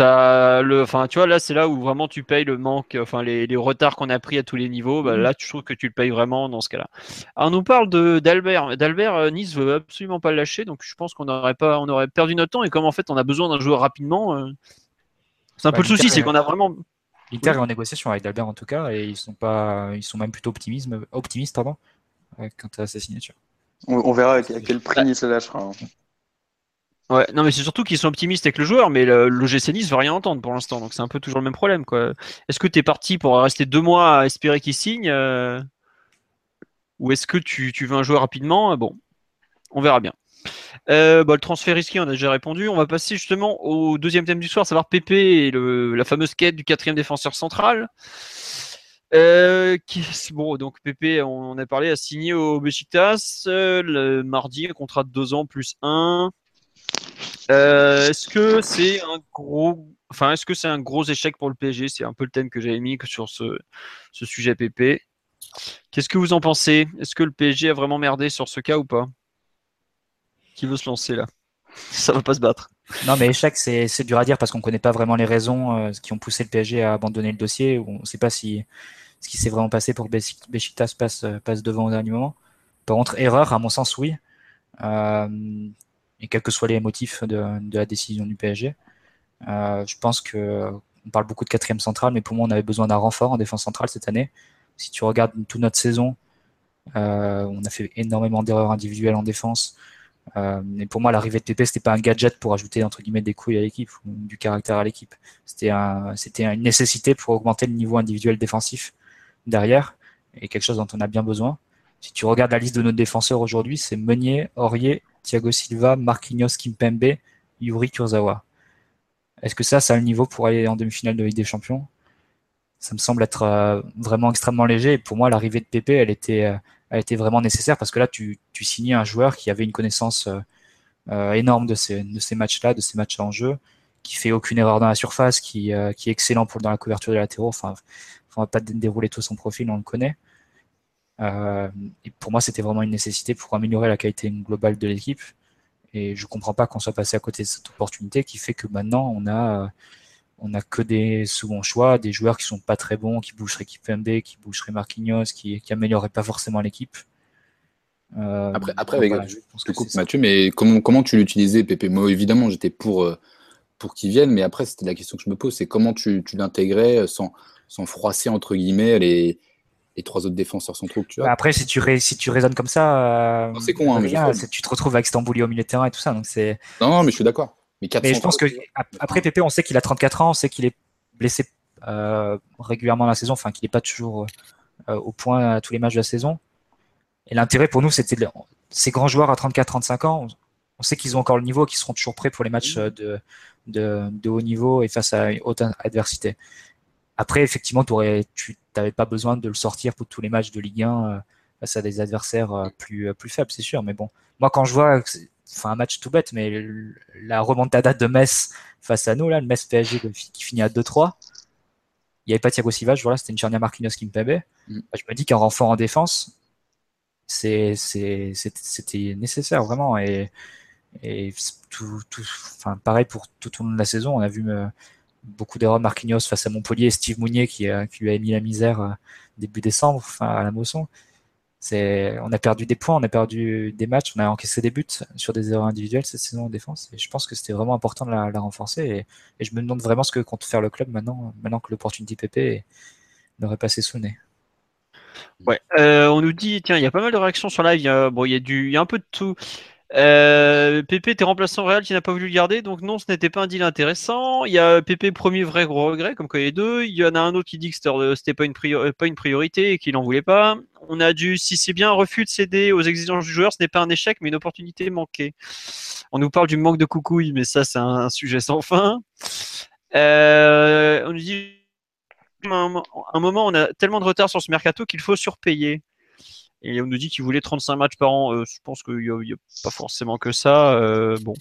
Ça, le, enfin, tu vois, là, c'est là où vraiment tu payes le manque, enfin, les, les retards qu'on a pris à tous les niveaux. Bah, Mhm. Là, tu trouves que tu le payes vraiment dans ce cas-là. Alors, on nous parle de d'Albert. D'Albert, euh, Nice veut absolument pas le lâcher, donc je pense qu'on aurait pas, on aurait perdu notre temps. Et comme en fait, on a besoin d'un joueur rapidement, euh, c'est un Bah, peu le souci, c'est qu'on a vraiment. L'Inter est en négociation avec Dalbert en tout cas, et ils sont pas, ils sont même plutôt optimisme, optimistes pardon, euh, quant à sa signature. On, on verra à quel prix Nice le lâchera. hein. Ouais, non, mais c'est surtout qu'ils sont optimistes avec le joueur, mais le, le GC Nice veut rien entendre pour l'instant, donc c'est un peu toujours le même problème, quoi. Est-ce que tu es parti pour rester deux mois à espérer qu'il signe, euh, ou est-ce que tu, tu veux un joueur rapidement Bon, on verra bien. Euh, bah, le transfert risqué, on a déjà répondu. On va passer justement au deuxième thème du soir, savoir Pépé et le, la fameuse quête du quatrième défenseur central. Euh, bon, donc Pépé, on a parlé, a signé au Besiktas euh, le mardi, un contrat de deux ans plus un. Euh, est-ce que c'est un gros, enfin, est-ce que c'est un gros échec pour le PSG C'est un peu le thème que j'avais mis sur ce, ce sujet PP. Qu'est-ce que vous en pensez? Est-ce que le PSG a vraiment merdé sur ce cas ou pas? Qui veut se lancer là? Ça va pas se battre. Non, mais échec, c'est c'est dur à dire parce qu'on connaît pas vraiment les raisons euh, qui ont poussé le PSG à abandonner le dossier. ou On ne sait pas si ce qui s'est vraiment passé pour que passe, euh, passe devant au dernier moment. Par contre, erreur, à mon sens, oui. Euh, et quels que soient les motifs de, la décision du PSG. Euh, je pense que on parle beaucoup de quatrième centrale, mais pour moi, on avait besoin d'un renfort en défense centrale cette année. Si tu regardes toute notre saison, euh, on a fait énormément d'erreurs individuelles en défense. Euh, et pour moi, l'arrivée de Pépé, c'était pas un gadget pour ajouter entre guillemets des couilles à l'équipe ou du caractère à l'équipe. C'était c'était une nécessité pour augmenter le niveau individuel défensif derrière et quelque chose dont on a bien besoin. Si tu regardes la liste de nos défenseurs aujourd'hui, c'est Meunier, Aurier, Thiago Silva, Marquinhos, Kimpembe, Yuri Kurzawa. Est-ce que ça, ça a le niveau pour aller en demi-finale de Ligue des Champions? Ça me semble être euh, vraiment extrêmement léger. Pour moi, l'arrivée de Pépé, elle était, euh, elle était vraiment nécessaire parce que là, tu, tu signais un joueur qui avait une connaissance euh, énorme de ces, matchs-là, de ces matchs en jeu, qui fait aucune erreur dans la surface, qui, est excellent pour dans la couverture des latéraux. Enfin, on va pas dé- dérouler tout son profil, on le connaît. Euh, et pour moi, c'était vraiment une nécessité pour améliorer la qualité globale de l'équipe. Et je comprends pas qu'on soit passé à côté de cette opportunité qui fait que maintenant on a, euh, on a que des seconds choix, des joueurs qui sont pas très bons, qui bougeraient Kipembe, qui bougeraient Marquinhos, qui, qui amélioreraient pas forcément l'équipe. Euh, Après, après avec, voilà, je je pense que coupe. Mathieu, mais comment, comment tu l'utilisais, Pépé? Moi, évidemment, j'étais pour, euh, pour qu'il vienne, mais après, c'était la question que je me pose, c'est comment tu, tu l'intégrais sans, sans froisser, entre guillemets, les, les trois autres défenseurs centraux que tu as. Bah, après, si tu, rais- si tu raisonnes comme ça, euh, c'est con, hein, mais Adrien, sais. c'est- tu te retrouves avec Stambouli au milieu de terrain et tout ça. Donc c'est. Non, non, mais je suis d'accord. Mais, je pense que après Pépé, on sait qu'il a 34 ans, on sait qu'il est blessé euh, régulièrement la saison, enfin qu'il n'est pas toujours euh, au point à tous les matchs de la saison. Et l'intérêt pour nous, c'était de- ces grands joueurs à 34-35 ans. On, on sait qu'ils ont encore le niveau, qu'ils seront toujours prêts pour les matchs de, de, de haut niveau et face à une haute adversité. Après, effectivement, tu n'avais pas besoin de le sortir pour tous les matchs de Ligue 1 euh, face à des adversaires euh, plus, euh, plus faibles, c'est sûr. Mais bon, moi, quand je vois, enfin, un match tout bête, mais la remontada de Metz face à nous, là, le Metz PSG qui finit à 2-3, il n'y avait pas Thiago Silva, jour-là, c'était une charnière Marquinhos qui me payait. Mm. Bah, je me dis qu'un renfort en défense, c'était nécessaire, vraiment. Et, et tout, tout, enfin, pareil pour tout au long de la saison, on a vu beaucoup d'erreurs de Marquinhos face à Montpellier et Steve Mounier qui, euh, lui a mis la misère euh, début décembre, enfin, à la Mosson. C'est, on a perdu des points, on a perdu des matchs, on a encaissé des buts sur des erreurs individuelles cette saison en défense. Et je pense que c'était vraiment important de la, renforcer. Et, je me demande vraiment ce que compte faire le club maintenant, maintenant que l'opportunité PP n'aurait pas nez. Ouais, euh, on nous dit, tiens, il y a pas mal de réactions sur live. Bon, il y a du, il y a un peu de tout. Euh, Pépé était remplaçant Real qui n'a pas voulu le garder, donc non, ce n'était pas un deal intéressant. Il y a Pépé premier vrai gros regret, comme quoi les deux. Il y en a un autre qui dit que c'était pas une, pas une priorité et qu'il n'en voulait pas. On a dû, si c'est bien un refus de céder aux exigences du joueur, ce n'est pas un échec, mais une opportunité manquée. On nous parle du manque de coucouille, mais ça, c'est un, sujet sans fin. Euh, on nous dit un moment, on a tellement de retard sur ce mercato qu'il faut surpayer. Et on nous dit qu'il voulait 35 matchs par an. Euh, je pense qu'il n'y a, pas forcément que ça. Euh, bon.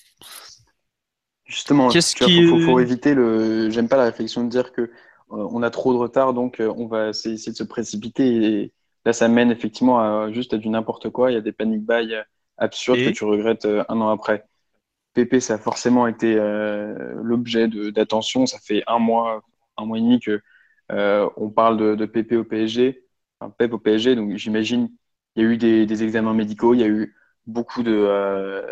Justement, il faut, éviter le. J'aime pas la réflexion de dire que euh, on a trop de retard, donc on va essayer de se précipiter. Et là, ça mène effectivement à, juste à du n'importe quoi. Il y a des panic buy absurdes que tu regrettes un an après. PP, ça a forcément été l'objet d'attention. Ça fait un mois, un mois et demi que on parle de, de PP au PSG, enfin, Pep au PSG. Donc j'imagine il y a eu des, examens médicaux, il y a eu beaucoup de. Euh,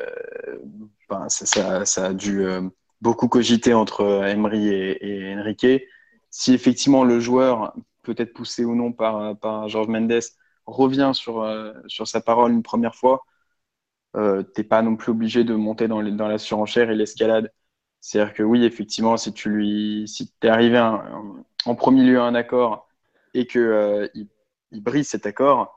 ça, a dû euh, beaucoup cogiter entre Emery et, Enrique. Si effectivement le joueur, peut-être poussé ou non par, par Georges Mendes, revient sur, euh, sur sa parole une première fois, euh, t'es pas non plus obligé de monter dans, dans la surenchère et l'escalade. C'est-à-dire que oui, effectivement, si tu lui, si es arrivé en premier lieu à un accord et que il brise cet accord,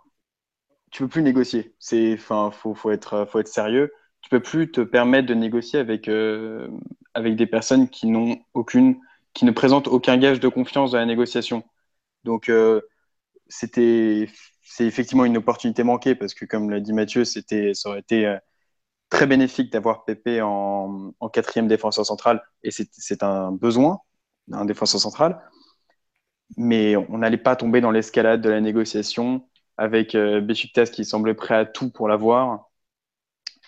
tu peux plus négocier. C'est, enfin, faut, être, faut être sérieux. Tu peux plus te permettre de négocier avec, euh, avec des personnes qui n'ont aucune, qui ne présentent aucun gage de confiance dans la négociation. Donc, euh, c'était, c'est effectivement une opportunité manquée parce que, comme l'a dit Mathieu, c'était, ça aurait été euh, très bénéfique d'avoir Pépé en, en quatrième défenseur central et c'est un besoin d'un défenseur central. Mais on n'allait pas tomber dans l'escalade de la négociation avec euh, Besiktas qui semblait prêt à tout pour l'avoir.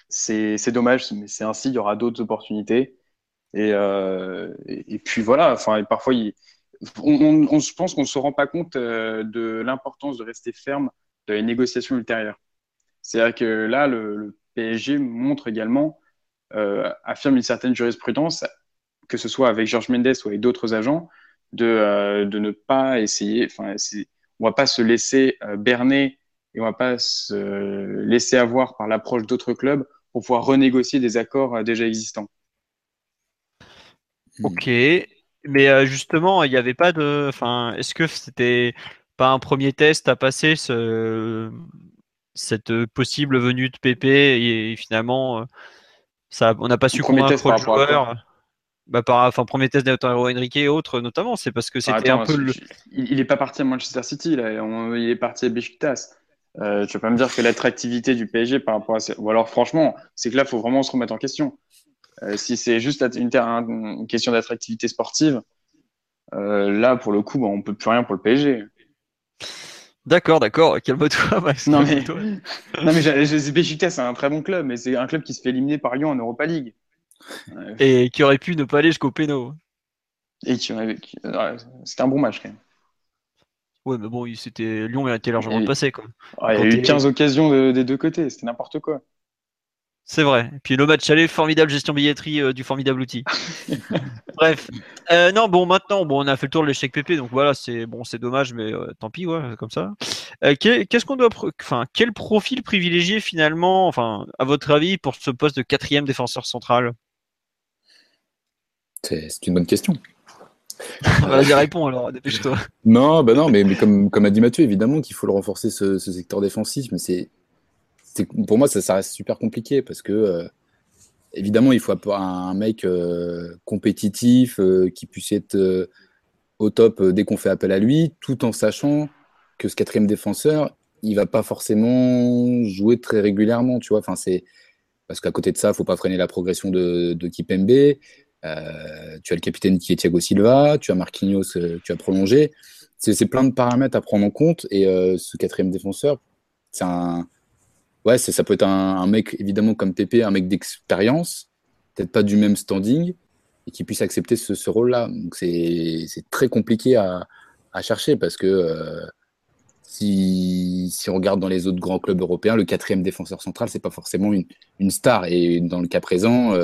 C'est dommage, mais c'est ainsi, il y aura d'autres opportunités. Et, euh, et, puis voilà, enfin, parfois, on, on, je pense qu'on ne se rend pas compte euh, de l'importance de rester ferme de les négociations ultérieures. C'est-à-dire que là, le, PSG montre également, euh, affirme une certaine jurisprudence, que ce soit avec Georges Mendes ou avec d'autres agents, de, de ne pas essayer, on va pas se laisser euh, berner et on va pas se laisser avoir par l'approche d'autres clubs pour pouvoir renégocier des accords euh, déjà existants. Ok, mais euh, justement, il n'y avait pas de. Enfin, est-ce que c'était pas un premier test à passer ce... cette possible venue de PP et, finalement, ça, on n'a pas su convaincre le joueur? Bah, par, enfin, premier test d'Altaro Enrique et autres, notamment, c'est parce que ah, c'était un peu le. Il n'est pas parti à Manchester City, là. il est parti à Besiktas. Euh, tu vas pas me dire que l'attractivité du PSG par rapport à. Ou alors, franchement, c'est que là, il faut vraiment se remettre en question. Euh, si c'est juste une, question d'attractivité sportive, euh, là, pour le coup, bah, on ne peut plus rien pour le PSG. D'accord, d'accord, calme-toi. Max, non, mais, non, mais Besiktas, c'est un très bon club, mais c'est un club qui se fait éliminer par Lyon en Europa League. Et qui aurait pu ne pas aller jusqu'au péno. Et qui C'était un bon match quand même. Ouais, mais bon, c'était Lyon a été largement passé. Quoi. il y a eu 15 occasions des deux côtés, c'était n'importe quoi. C'est vrai. Et puis le match allait, formidable gestion billetterie euh, du formidable outil. Bref. Euh, non, bon, maintenant, bon, on a fait le tour de l'échec PP, donc voilà, c'est bon, c'est dommage, mais euh, tant pis, ouais, comme ça. Qu'est-ce qu'on doit, enfin, quel profil privilégier finalement, enfin, à votre avis, pour ce poste de quatrième défenseur central? C'est une bonne question. Vas-y, réponds alors, dépêche-toi. Non, bah non, mais, mais comme, comme a dit Mathieu, évidemment qu'il faut le renforcer ce, secteur défensif, mais c'est pour moi ça, ça, reste super compliqué parce que euh, évidemment il faut un mec euh, compétitif euh, qui puisse être au top dès qu'on fait appel à lui, tout en sachant que ce quatrième défenseur il va pas forcément jouer très régulièrement, tu vois. Enfin c'est parce qu'à côté de ça, il faut pas freiner la progression de, de Kipembe. Euh, tu as le capitaine qui est Thiago Silva, tu as Marquinhos, euh, tu as prolongé. C'est plein de paramètres à prendre en compte. Et euh, ce quatrième défenseur. Ouais, ça peut être un, mec, évidemment, comme Pépé, un mec d'expérience, peut-être pas du même standing, et qui puisse accepter ce, rôle-là. Donc c'est très compliqué à, chercher parce que si, on regarde dans les autres grands clubs européens, le quatrième défenseur central, c'est pas forcément une, star. Et dans le cas présent,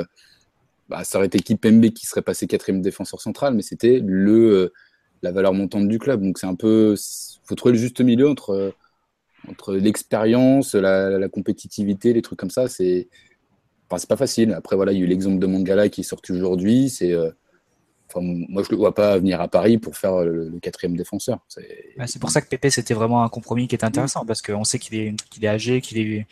bah, ça aurait été Kipembe qui serait passé quatrième défenseur central, mais c'était le, la valeur montante du club. Donc c'est un peu, faut trouver le juste milieu entre entre l'expérience, la, compétitivité, les trucs comme ça. C'est, enfin, pas facile. Après il y a eu l'exemple de Mangala qui est sorti aujourd'hui. C'est euh, moi, je ne le vois pas venir à Paris pour faire le, quatrième défenseur. C'est pour ça que Pépé, c'était vraiment un compromis qui est intéressant, parce qu'on sait qu'il est, qu'il est âgé, qu'il est,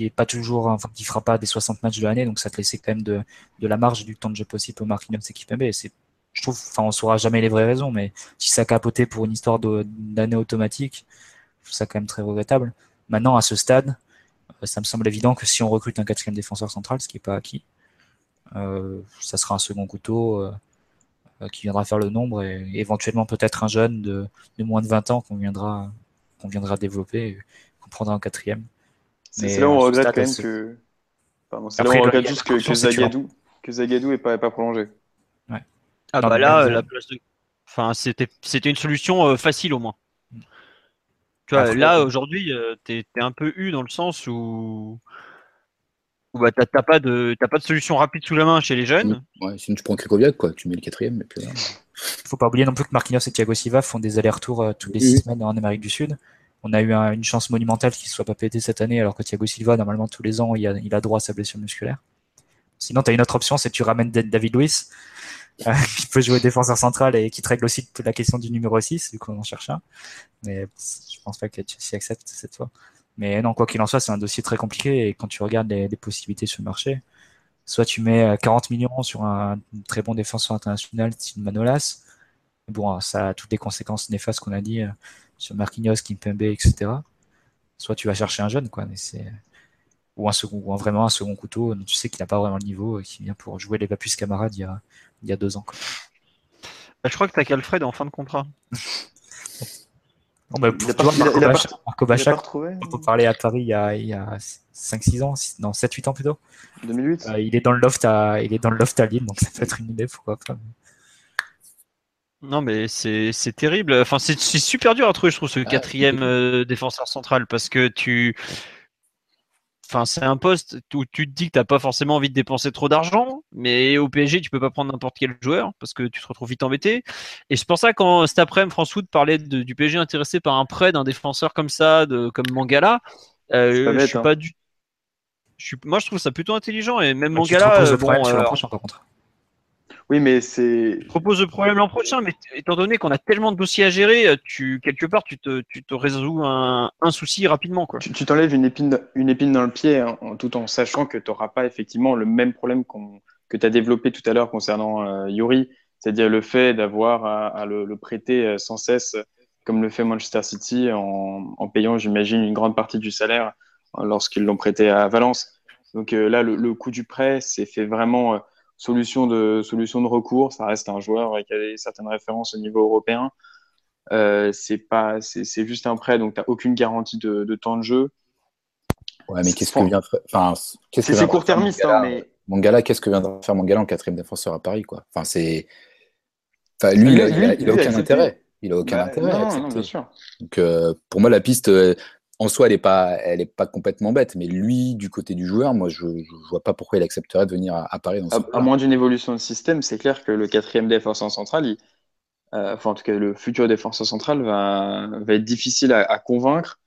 est pas toujours, enfin, fera pas des 60 matchs de l'année, donc ça te laissait quand même de, de la marge du temps de jeu possible au Marquinhos et Kipembe. C'est, je trouve, enfin, on saura jamais les vraies raisons, mais si ça a capoté pour une histoire d'année automatique, je trouve ça quand même très regrettable. Maintenant, à ce stade, euh, ça me semble évident que si on recrute un quatrième défenseur central, ce qui n'est pas acquis, euh, ça sera un second couteau euh, qui viendra faire le nombre et éventuellement peut-être un jeune de, de, moins de 20 ans qu'on viendra, qu'on viendra développer, qu'on prendra en quatrième. C'est là où on regrette quand même que. c'est là où on regrette juste que, que, Zagadou, que Zagadou n'est pas, pas prolongé. Ouais. Ah bah là, la place de. Enfin, c'était une solution facile au moins. Tu vois, là aujourd'hui, tu es, un peu eu dans le sens où, où bah, t'as pas de pas de solution rapide sous la main chez les jeunes? Ouais, sinon tu prends Krikoviak, quoi, tu mets le quatrième. Et puis, Faut pas oublier non plus que Marquinhos et Thiago Silva font des allers-retours euh, toutes les six semaines en Amérique du Sud. On a eu une chance monumentale qu'il ne soit pas pété cette année, alors que Thiago Silva, normalement, tous les ans, il a, il a droit à sa blessure musculaire. Sinon, tu as une autre option, c'est que tu ramènes David Luiz, euh, qui peut jouer défenseur central et qui te règle aussi la question du numéro 6, du coup on en cherche un. Mais je pense pas que Chelsea accepte cette fois. Mais non, quoi qu'il en soit, c'est un dossier très compliqué et quand tu regardes les, possibilités sur le marché, soit tu mets 40 euh, millions sur un très bon défenseur international, style Manolas. Bon, ça a toutes les conséquences néfastes qu'on a dit euh, sur Marquinhos, Kimpembe, etc. Soit tu vas chercher un jeune, quoi, mais c'est ou un second, ou vraiment un second couteau. Tu sais qu'il n'a pas vraiment le niveau et qui vient pour jouer les Papus camarades il y a, il y a deux ans. Bah, je crois que tu as qu'Alfred en fin de contrat. Bon, bah, pour il toi, Marco, Bachak, Marco Bachak, on parlait à Paris il y a, il a 5-6 ans, non 7-8 ans plutôt. 2008 euh, il est dans le loft à il est dans le loft à Lille, donc ça peut être une idée, pourquoi pas. Non mais c'est terrible. Enfin c'est super dur à trouver, je trouve, ce ah, quatrième euh, défenseur central parce que tu Enfin, c'est un poste où tu te dis que tu n'as pas forcément envie de dépenser trop d'argent, mais au PSG, tu peux pas prendre n'importe quel joueur parce que tu te retrouves vite embêté. Et c'est pour ça quand cet après-midi, France Foot parlait du PSG intéressé par un prêt d'un défenseur comme ça, de, comme Mangala, euh, je suis hein. pas du. moi, je trouve ça plutôt intelligent et même Mangala. Euh, bon, euh, par contre. Oui, mais c'est. Propose le problème l'an prochain, mais étant donné qu'on a tellement de dossiers à gérer, euh, tu quelque part tu te, tu te résous un, un, souci rapidement. Quoi. Tu t'enlèves une épine, une épine dans le pied, hein, tout en sachant que tu n'auras pas effectivement le même problème que tu as développé tout à l'heure concernant euh, Yuri, c'est-à-dire le fait d'avoir à, le, prêter euh, sans cesse, comme le fait Manchester City, en, en payant, j'imagine, une grande partie du salaire lorsqu'ils l'ont prêté à Valence. Donc là, le, le coût du prêt, c'est fait vraiment solution de, solution de recours. Ça reste un joueur qui a certaines références au niveau européen. Euh, c'est pas, c'est juste un prêt, donc tu n'as aucune garantie de, de, temps de jeu. Ouais, mais qu'est-ce que vient enfin, C'est court-termiste, hein, mais. Mangala, qu'est-ce que vient de faire Mangala en quatrième défenseur à Paris, quoi? Enfin, c'est. Enfin, lui, il, a, aucun intérêt. Il a aucun bah, intérêt à accepter. bien sûr. Donc, euh, pour moi, la piste, euh, en soi, elle n'est pas, elle est pas complètement bête, mais lui, du côté du joueur, moi, je ne vois pas pourquoi il accepterait de venir à, Paris. Dans à, moins d'une évolution de système, c'est clair que le quatrième défenseur central, euh, enfin, en tout cas, le futur défenseur central va, va être difficile à, convaincre,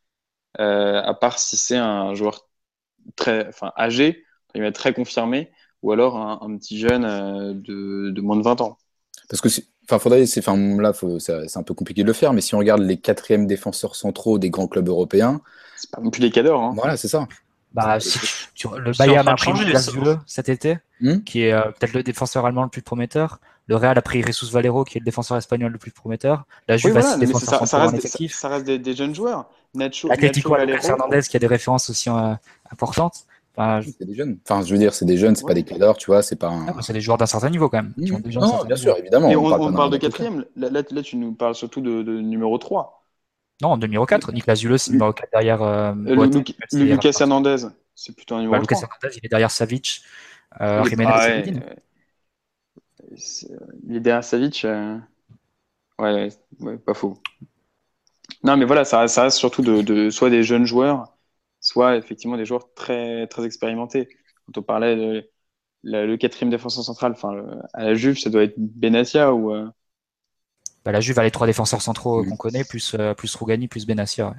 euh, à part si c'est un joueur très, enfin, âgé, très confirmé, ou alors un, petit jeune euh, de, de moins de 20 ans. Parce que Enfin, faudrait, c'est, enfin, là, c'est un peu compliqué de le faire, mais si on regarde les quatrièmes défenseurs centraux des grands clubs européens. C'est pas non plus les cadors. Hein. Voilà, c'est ça. Bah, si le Bayern a pris Laszlo cet été, hmm qui est euh, peut-être le défenseur allemand le plus prometteur. Le Real a pris Jesus Valero, qui est le défenseur espagnol le plus prometteur. La Juve a défenseurs ça, reste, des, ça, reste des, jeunes joueurs. Nacho, Atletico Nacho Hernandez, qui a des références aussi euh, importantes. Enfin, c'est des jeunes. Enfin, je veux dire, c'est des jeunes, c'est pas des cadors, tu vois, c'est pas un... ah, c'est des joueurs d'un certain niveau quand même. Mmh. non, bien sûr, évidemment. Et on, parle, de quatrième. Là, là, tu nous parles surtout de, de numéro 3. Non, de numéro 4. Nicolas Zuleux, c'est numéro 4 derrière. Euh, euh Lucas Hernandez, c'est plutôt un numéro 3. Lucas Hernandez, il est derrière Savic. Euh, Jiménez ah, ouais, il est derrière Savic. Euh... Ouais, ouais, pas faux. Non, mais voilà, ça, ça reste surtout de, de, soit des jeunes joueurs soit effectivement des joueurs très, très expérimentés. Quand on parlait de le quatrième défenseur central, enfin, à la Juve, ça doit être Benatia ou. Euh, bah, la Juve a les trois défenseurs centraux qu'on connaît, plus, plus Rougani, plus Benassia.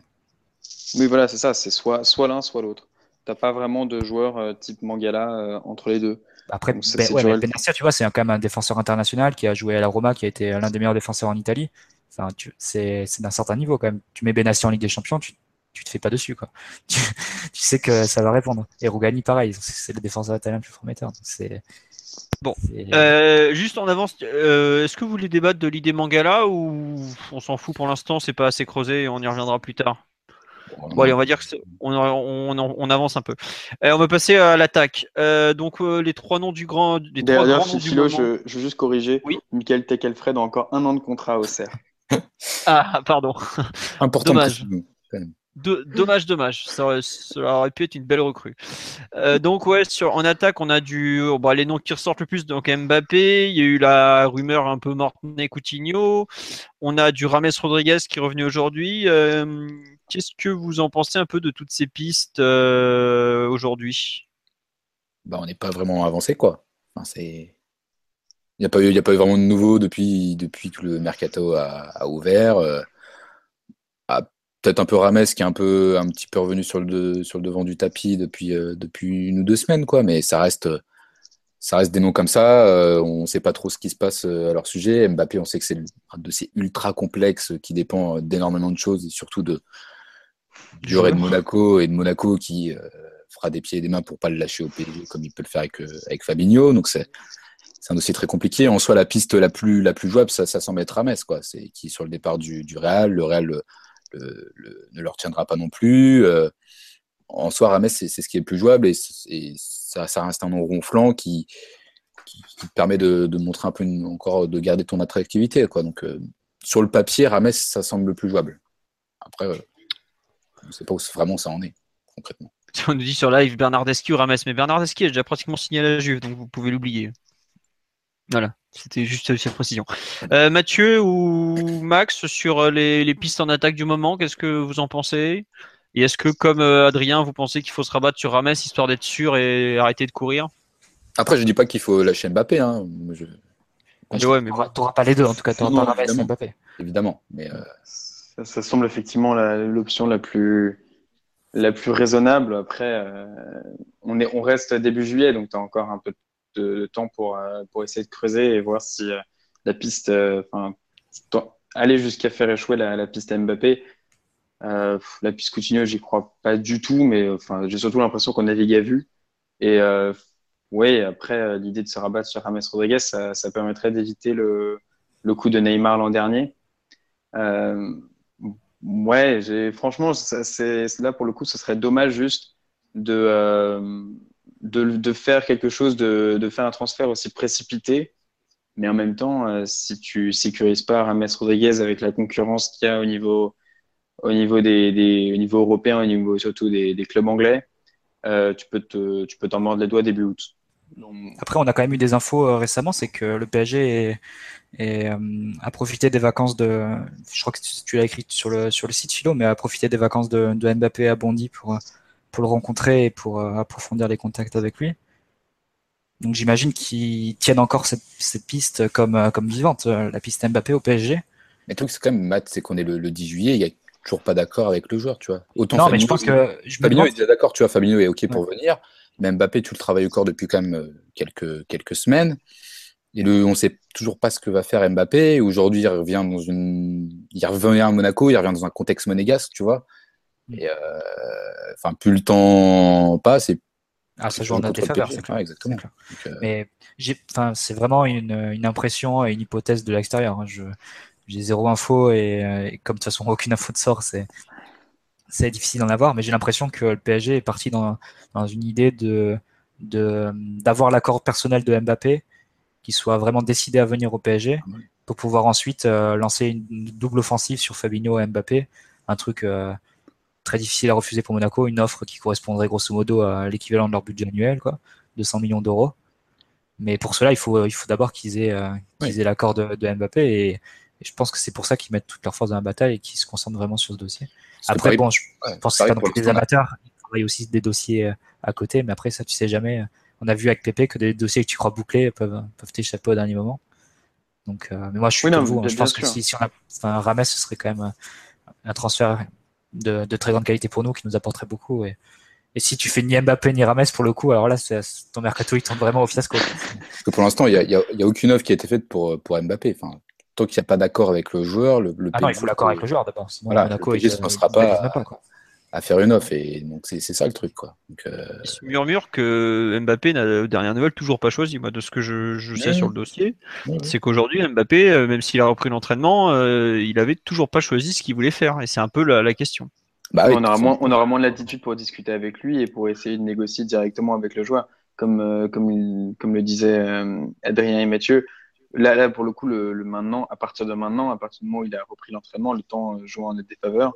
Oui, voilà, c'est ça. C'est soit, soit l'un, soit l'autre. T'as pas vraiment de joueur type Mangala entre les deux. Après, ben, Benassia, tu vois, c'est quand même un défenseur international qui a joué à la Roma, qui a été l'un des meilleurs défenseurs en Italie. Enfin, c'est d'un certain niveau quand même. Tu mets Benassia en Ligue des Champions, tu, tu te fais pas dessus, quoi. tu, sais que ça va répondre. Et Rougani, pareil, c'est le défenseur italien le plus prometteur. C'est Bon, euh, juste en avance, euh, est-ce que vous voulez débattre de l'idée Mangala ou on s'en fout pour l'instant, c'est pas assez creusé et on y reviendra plus tard? Bon, allez, on va dire qu'on on, on, avance un peu. Euh, on va passer à l'attaque. Euh, donc, euh, les trois noms du grand. Les D'ailleurs, Philo, je, je, veux juste corriger. Oui. Michael Tekelfred a encore un an de contrat au CER. ah, pardon. Important. Dommage dommage, dommage. Ça aurait, pu être une belle recrue. Euh, donc ouais, sur, en attaque, on a du, oh, bah, les noms qui ressortent le plus. Donc Mbappé, il y a eu la rumeur un peu Mortenay Coutinho. On a du Rames Rodriguez qui est revenu aujourd'hui. Euh, qu'est-ce que vous en pensez un peu de toutes ces pistes euh, aujourd'hui? Bah, on n'est pas vraiment avancé quoi. C'est il n'y a, a pas eu vraiment de nouveau depuis, depuis que le mercato a, ouvert. Peut-être un peu Rames qui est un peu un petit peu revenu sur le, sur le devant du tapis depuis, euh, depuis une ou deux semaines, quoi. Mais ça reste, ça reste des noms comme ça. Euh, on ne sait pas trop ce qui se passe euh, à leur sujet. Mbappé, on sait que c'est un ces ultra complexes qui dépend d'énormément de choses et surtout de du de Monaco et de Monaco qui fera des pieds et des mains pour pas le lâcher au PSG comme il peut le faire avec, avec Fabinho. Donc c'est c'est un dossier très compliqué. En soi, la piste la plus, la plus jouable, ça, ça semble être Rames, quoi. C'est qui est sur le départ du, du Real. Le Real ne leur tiendra pas non plus. Euh, en soi, Rames, c'est ce qui est le plus jouable et, ça, reste un nom ronflant qui, qui, permet de, montrer un peu encore, de garder ton attractivité. Quoi. Donc, euh, sur le papier, Rames, ça semble le plus jouable. Après, euh, on ne sait pas où vraiment ça en est, concrètement. On nous dit sur live Bernardeschi ou Rames, mais Bernardeschi est déjà pratiquement signé à la Juve, donc vous pouvez l'oublier. Voilà, c'était juste cette précision. Euh, Mathieu ou Max, sur euh, les, pistes en attaque du moment, qu'est-ce que vous en pensez? Et est-ce que, comme euh, Adrien, vous pensez qu'il faut se rabattre sur Rames histoire d'être sûr et arrêter de courir? Après, je dis pas qu'il faut lâcher Mbappé. Hein. Je... ouais, mais tu n'auras pas les deux, en tout cas, tu n'auras pas Rames et Mbappé. Évidemment, mais ça, semble effectivement l'option la, plus la plus raisonnable. Après, on, est, on reste début juillet, donc tu as encore un peu de de, temps pour, euh, pour essayer de creuser et voir si euh, la piste, euh, aller jusqu'à faire échouer la, piste Mbappé. la piste Coutinho, j'y crois pas du tout, mais j'ai surtout l'impression qu'on navigue à vue. Et oui, après, l'idée de se rabattre sur James Rodriguez, ça, permettrait d'éviter le, le, coup de Neymar l'an dernier. ouais, franchement, c'est là pour le coup, ce serait dommage juste de, de, faire quelque chose, de, faire un transfert aussi précipité. Mais en même temps, euh, si tu sécurises pas Rames Rodriguez avec la concurrence qu'il y a au niveau, au niveau, des, européen, au niveau surtout des, clubs anglais, euh, tu peux te, tu peux t'en mordre les doigts début août. Après, on a quand même eu des infos euh, récemment, c'est que le PSG a profité des vacances de, je crois que tu l'as écrit sur le, sur le site Philo, mais a profité des vacances de, de Mbappé à Bondy pour pour le rencontrer et pour euh, approfondir les contacts avec lui. Donc j'imagine qu'ils tiennent encore cette, piste comme, euh, comme vivante, euh, la piste Mbappé au PSG. Mais le truc, c'est quand même, Matt, c'est qu'on est le, 10 juillet, il n'y a toujours pas d'accord avec le joueur, tu vois. Autant non, mais je pense que. Fabinho est déjà d'accord, tu vois, Fabinho est OK pour venir. Mais Mbappé, tu le travailles au corps depuis quand même quelques, quelques semaines. Et le, on ne sait toujours pas ce que va faire Mbappé. Aujourd'hui, il revient dans une. Il revient à Monaco, il revient dans un contexte monégasque, tu vois. Et euh, enfin, plus le temps passe et ah, ça joue en tes faveurs, c'est clair. exactement. Euh, Mais c'est vraiment une, une, impression et une hypothèse de l'extérieur. Hein. J'ai zéro info et, euh, et, comme de toute façon aucune info de sort, c'est c'est difficile d'en avoir. Mais j'ai l'impression que le PSG est parti dans, dans une idée de d'avoir l'accord personnel de Mbappé, qui soit vraiment décidé à venir au PSG, ah pour pouvoir ensuite lancer une, double offensive sur Fabinho et Mbappé, un truc très difficile à refuser pour Monaco, une offre qui correspondrait grosso modo à l'équivalent de leur budget annuel, quoi, 200 millions d'euros. Mais pour cela, il faut, il faut d'abord qu'ils aient, euh, aient l'accord de, de, Mbappé et, je pense que c'est pour ça qu'ils mettent toute leur force dans la bataille et qu'ils se concentrent vraiment sur ce dossier. après, bon, je pense que c'est pas non des amateurs, ils travaillent aussi des dossiers euh, à côté, mais après, ça, tu sais jamais. On a vu avec Pépé que des dossiers que tu crois bouclés peuvent, peuvent t'échapper au dernier moment. Donc, euh, mais moi, je suis Oui, non, vous. hein. Je pense que si, si on a, enfin, Rames, ce serait quand même euh, un transfert de, de très grande qualité pour nous, qui nous apporterait beaucoup. Et, et si tu fais ni Mbappé ni Rames pour le coup, alors là, c'est, ton mercato il tombe vraiment au fiasco. Parce que pour l'instant, il n'y a, aucune offre qui a été faite pour, pour Mbappé. Enfin, tant qu'il n'y a pas d'accord avec le joueur, le, le Ah non, il faut l'accord avec le joueur d'abord. Sinon, Voilà, Monaco, le PSG il- se lancera pas quoi. À faire une offre. Et donc, c'est c'est ça le truc. Quoi. Donc, euh, Il se murmure que Mbappé n'a, aux dernières nouvelles, toujours pas choisi. Moi, de ce que je, je sais sur le dossier, c'est qu'aujourd'hui, Mbappé, euh, même s'il a repris l'entraînement, euh, il avait toujours pas choisi ce qu'il voulait faire. Et c'est un peu la, la question. bah oui, on, aura moins, on aura moins de latitude pour discuter avec lui et pour essayer de négocier directement avec le joueur. Comme, euh, comme, il- comme le disaient euh, Adrien et Mathieu, là, là pour le coup, le, le maintenant, à partir de maintenant, à partir du moment où il a repris l'entraînement, le temps joue en défaveur.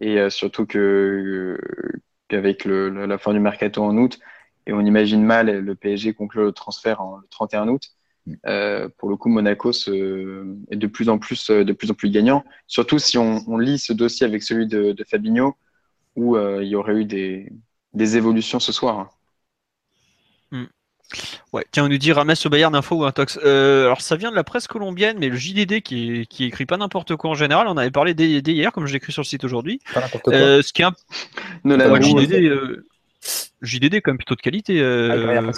Et euh, surtout que qu'avec le, le- la fin du mercato en août, et on imagine mal le PSG conclure le transfert en, le 31 août. Mm. Euh, pour le coup, Monaco se, est de plus en plus, euh, de plus en plus gagnant. Surtout si on, on lit ce dossier avec celui de, de Fabinho, où euh, il y aurait eu des, des évolutions ce soir. hein. Ouais. Tiens, on nous dit Rames au Bayern Info ou un tox. Euh, alors ça vient de la presse colombienne, mais le JDD qui, est- qui écrit pas n'importe quoi en général, on avait parlé dès, dès hier, comme j'ai écrit sur le site aujourd'hui. Pas n'importe quoi. Euh, ce qui est un Nolan ouais, le Roux, JDD, euh, JDD quand même plutôt de qualité. euh, Ah,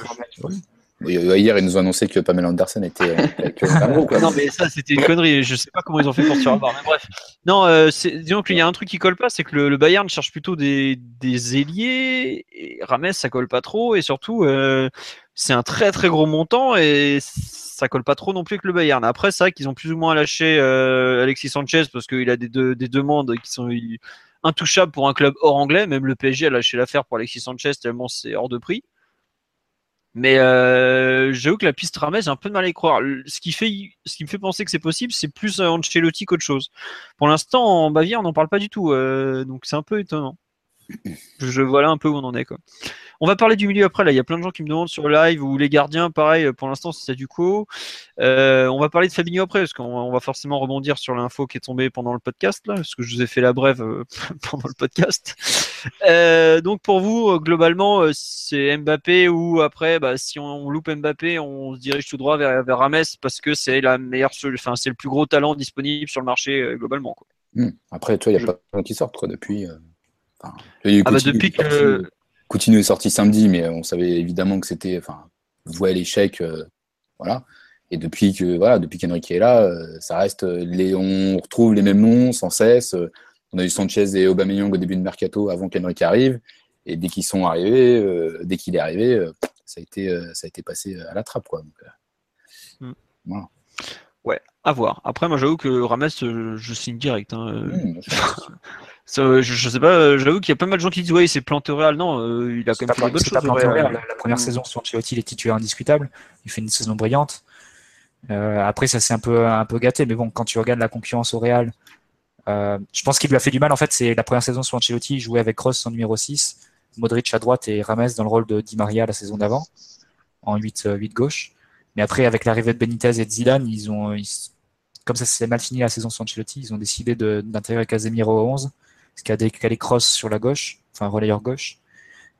euh, Hier, ils nous ont annoncé que Pamela Anderson était euh, avec euh, quoi. Non mais ça c'était une connerie, je sais pas comment ils ont fait pour se faire avoir, mais bref. Non, euh, disons qu'il y a un truc qui colle pas, c'est que le, le Bayern cherche plutôt des, des ailiers, et Rames ça colle pas trop, et surtout euh, c'est un très très gros montant, et ça colle pas trop non plus avec le Bayern. Après c'est vrai qu'ils ont plus ou moins lâché euh, Alexis Sanchez, parce qu'il a des, de- des demandes qui sont intouchables pour un club hors anglais, même le PSG a lâché l'affaire pour Alexis Sanchez tellement c'est hors de prix. Mais euh, j'avoue que la piste Rames, j'ai un peu de mal à y croire. Ce qui, fait, me fait penser que c'est possible, c'est plus euh, Ancelotti qu'autre chose. Pour l'instant, en Bavière, on n'en parle pas du tout. euh, donc c'est un peu étonnant. Je, voilà un peu où on en est. Quoi. On va parler du milieu après. Là, il y a plein de gens qui me demandent sur le live ou les gardiens. Pareil, pour l'instant, c'est du quo. Euh, on va parler de Fabinho après, parce qu'on on va forcément rebondir sur l'info qui est tombée pendant le podcast, là, parce que je vous ai fait la brève euh, pendant le podcast. Euh, donc pour vous, euh, globalement, euh, c'est Mbappé ou après, bah, si on, loupe Mbappé, on se dirige tout droit vers, vers Rames parce que c'est la meilleure, enfin c'est le plus gros talent disponible sur le marché euh, globalement. Quoi. Hmm. Après, tu vois, il n'y a pas de gens qui sortent quoi, depuis. Enfin, Ah bah depuis est que sorti- Coutinho est sorti samedi, mais on savait évidemment que c'était, enfin, voué à l'échec, euh, voilà. Et depuis que, voilà, depuis qu'Henrique est là, euh, ça reste, euh, les, on retrouve les mêmes noms sans cesse. on a eu Sanchez et Aubameyang au début de mercato avant qu'Henrique arrive, et dès qu'ils sont arrivés, euh, dès qu'il est arrivé, euh, ça a été, euh, ça a été passé à la trappe, quoi. Donc, voilà. Ouais, à voir. Après, moi j'avoue que Rames, je signe direct. hein, pense. ça, euh, je, je sais pas, euh, j'avoue qu'il y a pas mal de gens qui disent ouais, au Real. Non, euh, il a quand C'est même fait des bonnes c'est choses. La, la première Mm. saison sur Ancelotti, il est titulaire indiscutable. Il fait une saison brillante. Euh, après, ça s'est un peu, un peu gâté. Mais bon, quand tu regardes la concurrence au Real, euh, je pense qu'il lui a fait du mal. En fait, c'est la première saison sur Ancelotti. Il jouait avec Kroos en numéro 6, Modric à droite et Rames dans le rôle de Di Maria la saison d'avant, en 8, euh, 8 gauche. Mais après, avec l'arrivée de Benitez et de Zidane, ils ont, ils- comme ça s'est mal fini la saison sur Ancelotti, ils ont décidé d'intégrer Casemiro au 11, qui a décalé Kroos sur la gauche, enfin relayeur gauche.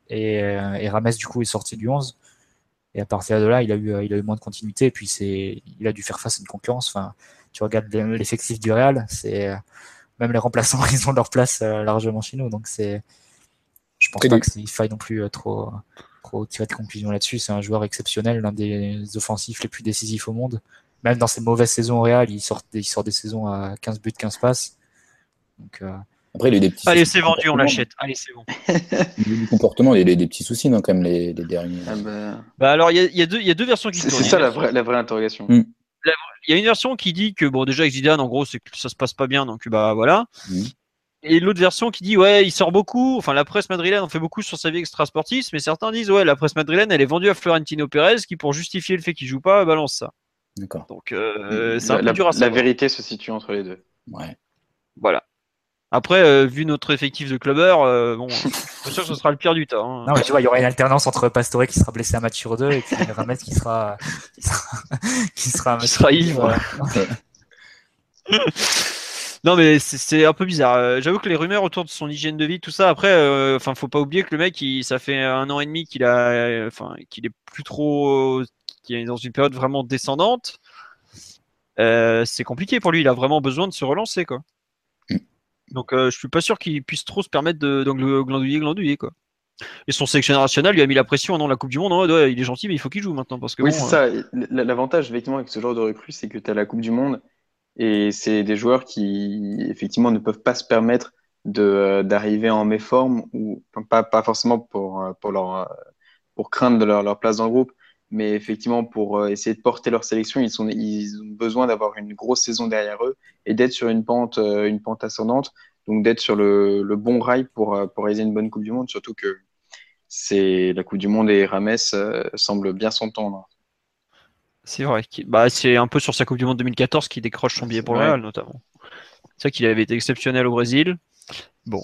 Et, euh, et Rames, du coup, est sorti du 11. Et à partir de là, il a eu, euh, il a eu moins de continuité. Et puis, c'est, il a dû faire face à une concurrence. Enfin, tu regardes l'effectif du Real, c'est, euh, même les remplaçants, ils ont leur place largement chez nous. Donc, c'est, je pense pas les- qu'il faille non plus trop, trop tirer de conclusions là-dessus. C'est un joueur exceptionnel, l'un des offensifs les plus décisifs au monde. Même dans ses mauvaises saisons au Real, il sort, il sort des saisons à 15 buts, 15 passes. Donc, euh, Après, il y a eu des petits Allez, c'est vendu, on l'achète. Allez, c'est bon. Du comportement, il y a des petits soucis, non, quand même, les, les derniers. Ah bah, Bah alors, il y a, il y a deux, il y a deux versions qui c'est a ça la version- vraie, la vraie interrogation. Mm. Il y a une version qui dit que bon déjà avec Zidane en gros c'est que ça se passe pas bien donc bah voilà. Mhm. Et l'autre version qui dit ouais il sort beaucoup, enfin la presse madrilène en fait beaucoup sur sa vie extrasportive, mais certains disent ouais la presse madrilène elle est vendue à Florentino Pérez qui pour justifier le fait qu'il joue pas balance ça. D'accord. Donc euh, c'est un la, peu la- dur à la savoir. vérité se situe entre les deux. Ouais. Voilà. Après euh, vu notre effectif de clubbers, euh, bon, je suis sûr que ce sera le pire du tas. hein. Non, mais tu vois, il y aura une alternance entre Pastore qui sera blessé à match sur deux et puis qui sera, qui sera, qui sera, un Qui ivre. Non mais c'est- un peu bizarre. Euh, J'avoue que les rumeurs autour de son hygiène de vie, tout ça, après, euh, enfin, faut pas oublier que le mec, il, ça fait un an et demi qu'il a, euh, enfin, qu'il est plus trop, qu'il est dans une période vraiment descendante. euh, c'est compliqué pour lui. Il a vraiment besoin de se relancer, quoi. Donc, euh, je suis pas sûr qu'il puisse trop se permettre de, de glandouiller, glandouiller, quoi. Et son sélectionneur national lui a mis la pression non la Coupe du Monde. Ouais, il est gentil, mais il faut qu'il joue maintenant. Parce que Oui, bon, c'est euh, ça. L'avantage, effectivement, avec ce genre de recrue, c'est que tu as la Coupe du Monde et c'est des joueurs qui, effectivement, ne peuvent pas se permettre de, euh, d'arriver en méforme ou pas, pas forcément pour, euh, pour, leur, euh, pour craindre de leur, leur place dans le groupe, mais effectivement pour euh, essayer de porter leur sélection, ils, sont, ils ont besoin d'avoir une grosse saison derrière eux et d'être sur une pente, euh, une pente ascendante, donc d'être sur le, le bon rail pour, euh, pour réaliser une bonne Coupe du Monde, surtout que c'est la Coupe du Monde et Rames semblent bien s'entendre. c'est vrai. qu'il- Bah, c'est un peu sur sa Coupe du Monde 2014 qui décroche son billet pour le. Real, notamment. C'est vrai qu'il avait été exceptionnel au Brésil. Bon.